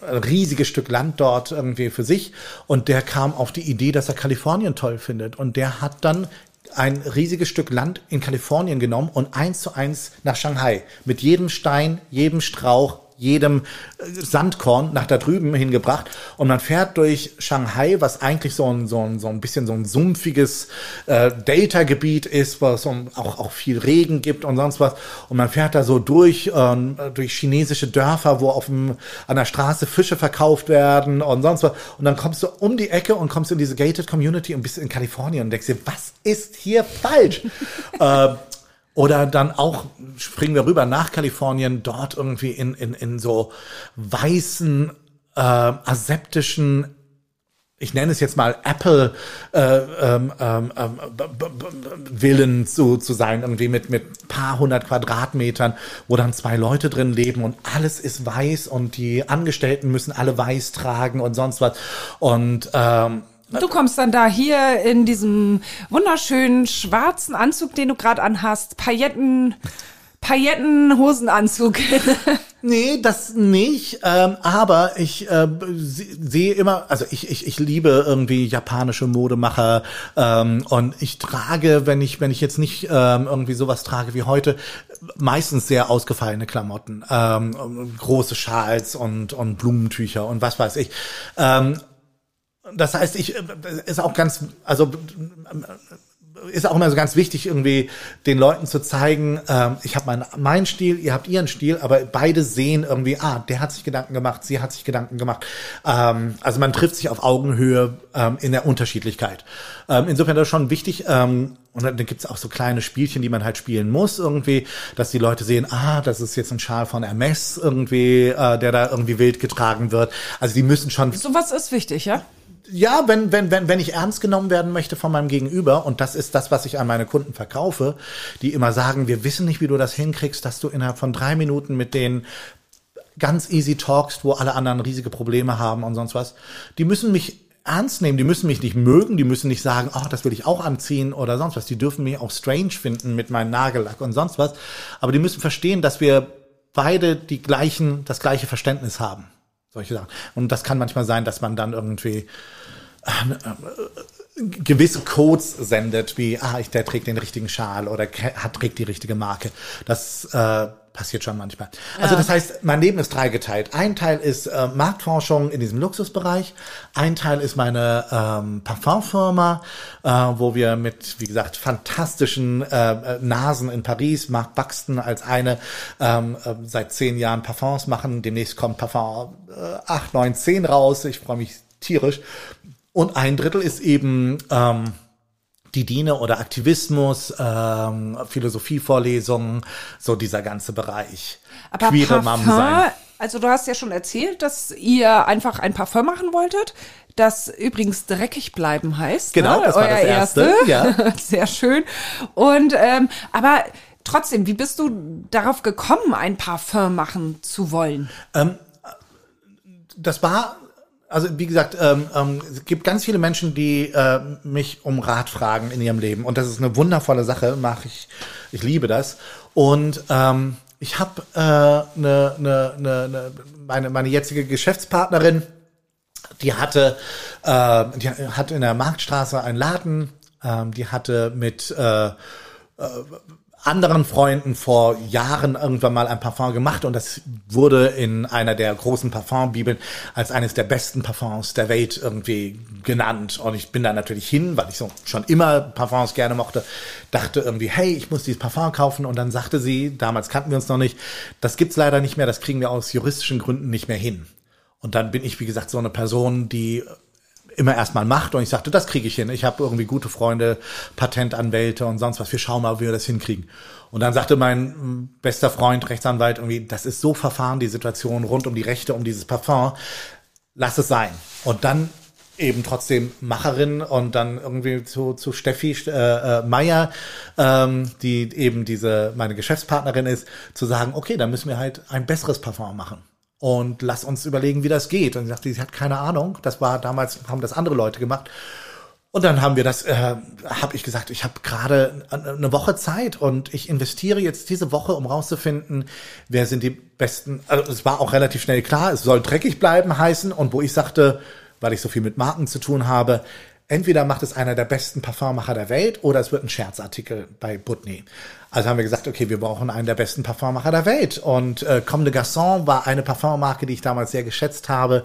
ein riesiges Stück Land dort irgendwie für sich. Und der kam auf die Idee, dass er Kalifornien toll findet. Und der hat dann ein riesiges Stück Land in Kalifornien genommen und eins zu eins nach Shanghai. Mit jedem Stein, jedem Strauch, jedem äh, Sandkorn nach da drüben hingebracht. Und man fährt durch Shanghai, was eigentlich so ein, so ein, so ein bisschen so ein sumpfiges äh, Delta-Gebiet ist, wo es so auch, auch viel Regen gibt und sonst was. Und man fährt da so durch, ähm, durch chinesische Dörfer, wo auf dem, an der Straße Fische verkauft werden und sonst was. Und dann kommst du um die Ecke und kommst in diese gated Community und bist in Kalifornien und denkst dir, was ist hier falsch? *laughs* äh, oder dann auch springen wir rüber nach Kalifornien, dort irgendwie in, in, in so weißen, äh, aseptischen, ich nenne es jetzt mal Apple äh, ähm, ähm, ähm, b- Villen zu, zu sein, irgendwie mit, mit paar hundert Quadratmetern, wo dann zwei Leute drin leben und alles ist weiß und die Angestellten müssen alle weiß tragen und sonst was. Und ähm, Du kommst dann da hier in diesem wunderschönen schwarzen Anzug, den du gerade anhast, Pailletten, Paillettenhosenanzug. *laughs* Nee, das nicht. Ähm, aber ich äh, se- sehe immer, also ich, ich, ich liebe irgendwie japanische Modemacher ähm, und ich trage, wenn ich wenn ich jetzt nicht ähm, irgendwie sowas trage wie heute, meistens sehr ausgefallene Klamotten, ähm, große Schals und und Blumentücher und was weiß ich. Ähm, das heißt, ich äh, ist auch ganz, also ist auch immer so ganz wichtig, irgendwie den Leuten zu zeigen, ähm, ich habe meinen meinen Stil, ihr habt ihren Stil, aber beide sehen irgendwie, ah, der hat sich Gedanken gemacht, sie hat sich Gedanken gemacht. Ähm, also man trifft sich auf Augenhöhe ähm, in der Unterschiedlichkeit. Ähm, insofern ist das schon wichtig. Ähm, und dann gibt's auch so kleine Spielchen, die man halt spielen muss irgendwie, dass die Leute sehen, ah, das ist jetzt ein Schal von Hermes irgendwie, äh, der da irgendwie wild getragen wird. Also die müssen schon Sowas ist wichtig, ja? Ja, wenn, wenn, wenn, wenn ich ernst genommen werden möchte von meinem Gegenüber, und das ist das, was ich an meine Kunden verkaufe, die immer sagen, wir wissen nicht, wie du das hinkriegst, dass du innerhalb von drei Minuten mit denen ganz easy talkst, wo alle anderen riesige Probleme haben und sonst was. Die müssen mich ernst nehmen, die müssen mich nicht mögen, die müssen nicht sagen, oh, das will ich auch anziehen oder sonst was. Die dürfen mich auch strange finden mit meinem Nagellack und sonst was. Aber die müssen verstehen, dass wir beide die gleichen, das gleiche Verständnis haben. Solche Sachen. Und das kann manchmal sein, dass man dann irgendwie gewisse Codes sendet, wie, ah, ich, der trägt den richtigen Schal oder hat, trägt die richtige Marke. Das äh, passiert schon manchmal. Also das heißt, mein Leben ist dreigeteilt. Ein Teil ist äh, Marktforschung in diesem Luxusbereich. Ein Teil ist meine ähm, Parfumfirma, äh, wo wir mit, wie gesagt, fantastischen äh, äh, Nasen in Paris, Mark Buxton als eine, ähm, äh, seit zehn Jahren Parfums machen. Demnächst kommt Parfum äh, 8, 9, 10 raus. Ich freue mich tierisch. Und ein Drittel ist eben ähm, die Diene oder Aktivismus, ähm, Philosophievorlesungen, so dieser ganze Bereich. Aber Queere Parfum, sein. also du hast ja schon erzählt, dass ihr einfach ein Parfum machen wolltet, das übrigens dreckig bleiben heißt. Genau, ne? das war Euer das erste, ja. *laughs* Sehr schön. Und ähm, aber trotzdem, wie bist du darauf gekommen, ein Parfum machen zu wollen? das war, also wie gesagt, ähm, ähm, es gibt ganz viele Menschen, die äh, mich um Rat fragen in ihrem Leben. Und das ist eine wundervolle Sache, mache ich, ich liebe das. Und ähm, ich habe äh, ne, ne, ne, ne, meine, meine jetzige Geschäftspartnerin, die hatte, äh, die hat in der Marktstraße einen Laden, ähm, die hatte mit äh, anderen Freunden vor Jahren irgendwann mal ein Parfum gemacht und das wurde in einer der großen Parfumbibeln als eines der besten Parfums der Welt irgendwie genannt. Und ich bin da natürlich hin, weil ich so schon immer Parfums gerne mochte, dachte irgendwie, hey, ich muss dieses Parfum kaufen. Und dann sagte sie, damals kannten wir uns noch nicht, das gibt's leider nicht mehr, das kriegen wir aus juristischen Gründen nicht mehr hin. Und dann bin ich, wie gesagt, so eine Person, die immer erstmal macht und ich sagte, das kriege ich hin. Ich habe irgendwie gute Freunde, Patentanwälte und sonst was. Wir schauen mal, wie wir das hinkriegen. Und dann sagte mein mm, bester Freund, Rechtsanwalt, irgendwie, das ist so verfahren, die Situation rund um die Rechte, um dieses Parfum. Lass es sein. Und dann eben trotzdem Macherin und dann irgendwie zu, zu Steffi äh, äh, Meier, ähm, die eben diese meine Geschäftspartnerin ist, zu sagen, okay, dann müssen wir halt ein besseres Parfum machen und lass uns überlegen, wie das geht. Und sie sagte, sie hat keine Ahnung. Das war damals, haben das andere Leute gemacht. Und dann haben wir das, äh, habe ich gesagt, ich habe gerade eine Woche Zeit und ich investiere jetzt diese Woche, um rauszufinden, wer sind die besten. Also es war auch relativ schnell klar, es soll dreckig bleiben heißen. Und wo ich sagte, weil ich so viel mit Marken zu tun habe, entweder macht es einer der besten Parfummacher der Welt oder es wird ein Scherzartikel bei Putney. Also haben wir gesagt, okay, wir brauchen einen der besten Parfummacher der Welt. Und äh, Comme de Garçon war eine Parfummarke, die ich damals sehr geschätzt habe.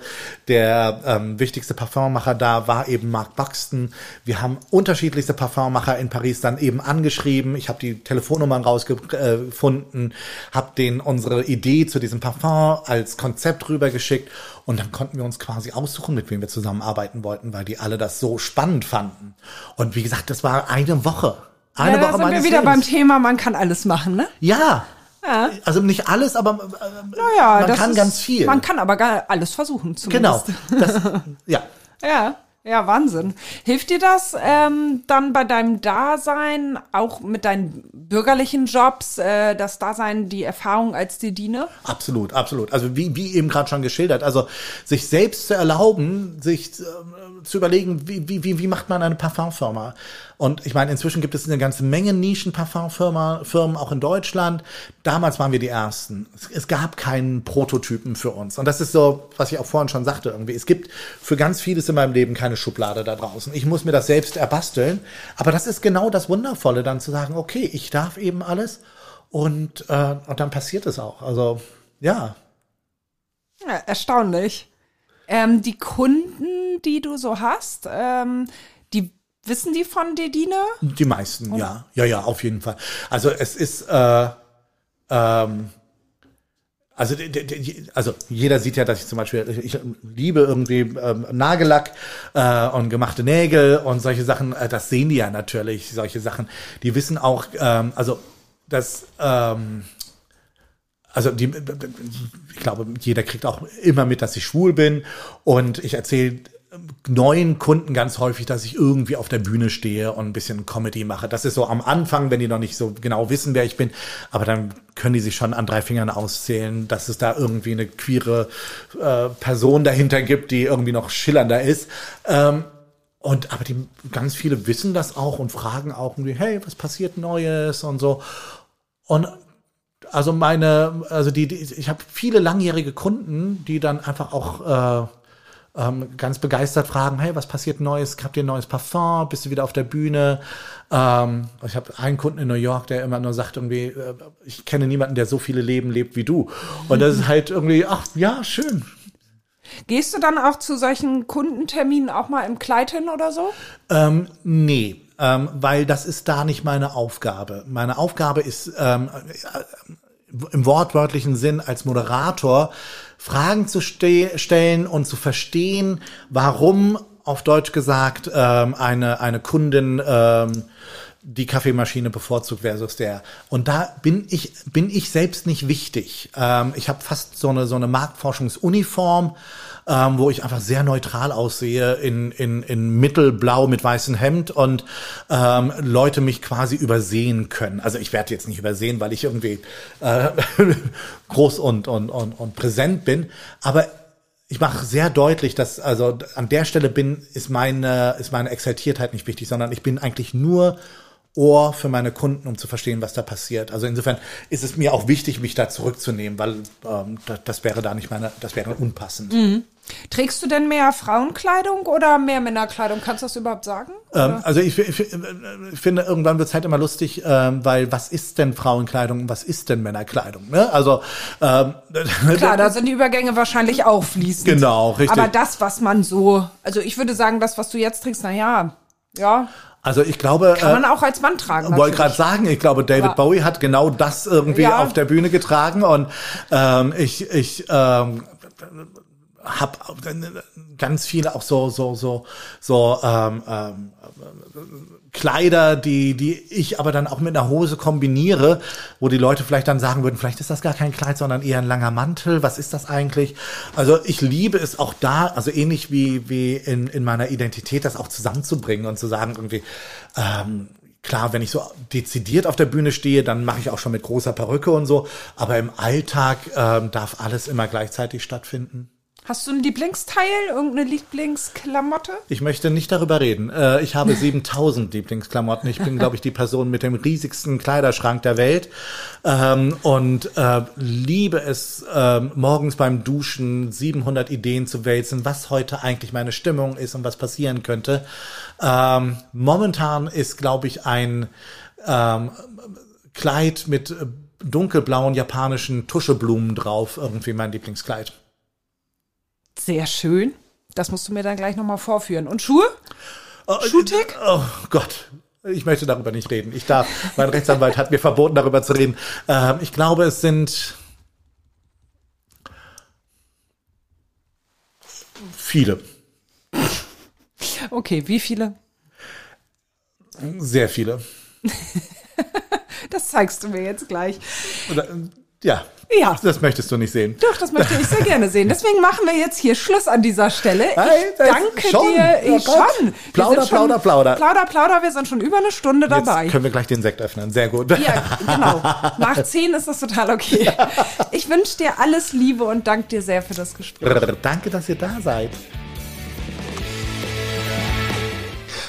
Der ähm, wichtigste Parfummacher da war eben Mark Buxton. Wir haben unterschiedlichste Parfummacher in Paris dann eben angeschrieben. Ich habe die Telefonnummern rausgefunden, habe denen unsere Idee zu diesem Parfum als Konzept rübergeschickt und dann konnten wir uns quasi aussuchen, mit wem wir zusammenarbeiten wollten, weil die alle das so spannend fanden. Und wie gesagt, das war eine Woche. Eine ja, da Woche sind wir wieder beim Lebens. Thema, man kann alles machen, ne? Ja. Ja. Also nicht alles, aber äh, Naja, man kann ist, ganz viel. Man kann aber gar alles versuchen genau. zumindest. Das, *laughs* ja. Ja, ja, Wahnsinn. Hilft dir das ähm, dann bei deinem Dasein, auch mit deinen bürgerlichen Jobs, äh, das Dasein, die Erfahrung als Dedine? Absolut, absolut. Also wie, wie eben gerade schon geschildert, also sich selbst zu erlauben, sich äh, zu überlegen, wie, wie, wie, macht man eine Parfumfirma? Und ich meine, inzwischen gibt es eine ganze Menge Nischen-Parfumfirmen, Firmen auch in Deutschland. Damals waren wir die Ersten. Es, es gab keinen Prototypen für uns. Und das ist so, was ich auch vorhin schon sagte irgendwie. Es gibt für ganz vieles in meinem Leben keine Schublade da draußen. Ich muss mir das selbst erbasteln. Aber das ist genau das Wundervolle, dann zu sagen, okay, ich darf eben alles. Und, äh, und dann passiert es auch. Also, ja, Ja, erstaunlich. Ähm, die Kunden, die du so hast, ähm, die wissen die von Dedine? Die meisten, ja. Ja, ja, auf jeden Fall. Also es ist, äh, ähm, also, also jeder sieht ja, dass ich zum Beispiel, ich liebe irgendwie ähm, Nagellack äh, und gemachte Nägel und solche Sachen. Äh, das sehen die ja natürlich, solche Sachen. Die wissen auch, ähm, also das, ähm, also die, ich glaube, jeder kriegt auch immer mit, dass ich schwul bin und ich erzähle neuen Kunden ganz häufig, dass ich irgendwie auf der Bühne stehe und ein bisschen Comedy mache. Das ist so am Anfang, wenn die noch nicht so genau wissen, wer ich bin, aber dann können die sich schon an drei Fingern auszählen, dass es da irgendwie eine queere äh, Person dahinter gibt, die irgendwie noch schillernder ist. Ähm, und aber die ganz viele wissen das auch und fragen auch irgendwie, hey, was passiert Neues und so. Und also meine, also die, die ich habe viele langjährige Kunden, die dann einfach auch äh, ähm, ganz begeistert fragen, hey, was passiert Neues? Habt ihr ein neues Parfum? Bist du wieder auf der Bühne? Ähm, ich habe einen Kunden in New York, der immer nur sagt irgendwie, äh, ich kenne niemanden, der so viele Leben lebt wie du. Und das ist halt irgendwie, ach ja, schön. Gehst du dann auch zu solchen Kundenterminen auch mal im Kleid hin oder so? Ähm, nee, ähm, weil das ist da nicht meine Aufgabe. Meine Aufgabe ist ähm, äh, im wortwörtlichen Sinn als Moderator Fragen zu ste stellen und zu verstehen, warum auf Deutsch gesagt, ähm, eine, eine Kundin, ähm, die Kaffeemaschine bevorzugt versus der. Und da bin ich, bin ich selbst nicht wichtig. Ähm, ich habe fast so eine, so eine Marktforschungsuniform, ähm, wo ich einfach sehr neutral aussehe in, in, in mittelblau mit weißem Hemd und ähm, Leute mich quasi übersehen können. Also ich werde jetzt nicht übersehen, weil ich irgendwie äh, *laughs* groß und, und, und, und präsent bin, aber ich mache sehr deutlich, dass also an der Stelle bin ist meine ist meine Exaltiertheit nicht wichtig, sondern ich bin eigentlich nur Ohr für meine Kunden, um zu verstehen, was da passiert. Also insofern ist es mir auch wichtig, mich da zurückzunehmen, weil ähm, das, das, wäre da nicht meine, das wäre unpassend. Mhm. Trägst du denn mehr Frauenkleidung oder mehr Männerkleidung? Kannst du das überhaupt sagen? Ähm, also ich, ich, ich, finde, irgendwann wird es halt immer lustig, ähm, weil was ist denn Frauenkleidung und was ist denn Männerkleidung? Ne? Also ähm, *laughs* klar, da sind die Übergänge wahrscheinlich auch fließend. Genau, richtig. Aber das, was man so, also ich würde sagen, das, was du jetzt trägst, na ja, ja, also ich glaube, kann man äh, auch als Mann tragen. Wollte gerade sagen, ich glaube, David ja. Bowie hat genau das irgendwie ja. auf der Bühne getragen und ähm, ich ich ähm, habe ganz viele auch so so so so ähm, ähm, Kleider, die die ich aber dann auch mit einer Hose kombiniere, wo die Leute vielleicht dann sagen würden, vielleicht ist das gar kein Kleid, sondern eher ein langer Mantel. Was ist das eigentlich? Also ich liebe es auch da, also ähnlich wie wie in in meiner Identität, das auch zusammenzubringen und zu sagen irgendwie. Ähm, Klar, wenn ich so dezidiert auf der Bühne stehe, dann mache ich auch schon mit großer Perücke und so. Aber im Alltag ähm, darf alles immer gleichzeitig stattfinden. Hast du ein Lieblingsteil, irgendeine Lieblingsklamotte? Ich möchte nicht darüber reden. Äh, ich habe 7000 *laughs* Lieblingsklamotten. Ich bin, glaube ich, die Person mit dem riesigsten Kleiderschrank der Welt ähm, und äh, liebe es, äh, morgens beim Duschen 700 Ideen zu wälzen, was heute eigentlich meine Stimmung ist und was passieren könnte. Ähm, momentan ist, glaube ich, ein ähm, Kleid mit dunkelblauen japanischen Tuscheblumen drauf irgendwie mein Lieblingskleid. Sehr schön. Das musst du mir dann gleich nochmal vorführen. Und Schuhe? Oh, Schuhtick? Oh Gott. Ich möchte darüber nicht reden. Ich darf. Mein Rechtsanwalt hat mir verboten, darüber zu reden. Ähm, ich glaube, es sind viele. Okay, wie viele? Sehr viele. *laughs* das zeigst du mir jetzt gleich. Ja. Ja. Das möchtest du nicht sehen. Doch, das möchte ich sehr gerne sehen. Deswegen machen wir jetzt hier Schluss an dieser Stelle. Ich hey, danke schon. dir. Ich oh schon. Plauder, schon, plauder, plauder. Plauder, plauder. Wir sind schon über eine Stunde dabei. Jetzt können wir gleich den Sekt öffnen. Sehr gut. Ja, genau. Nach zehn ist das total okay. *laughs* Ich wünsche dir alles Liebe und danke dir sehr für das Gespräch. Danke, dass ihr da seid.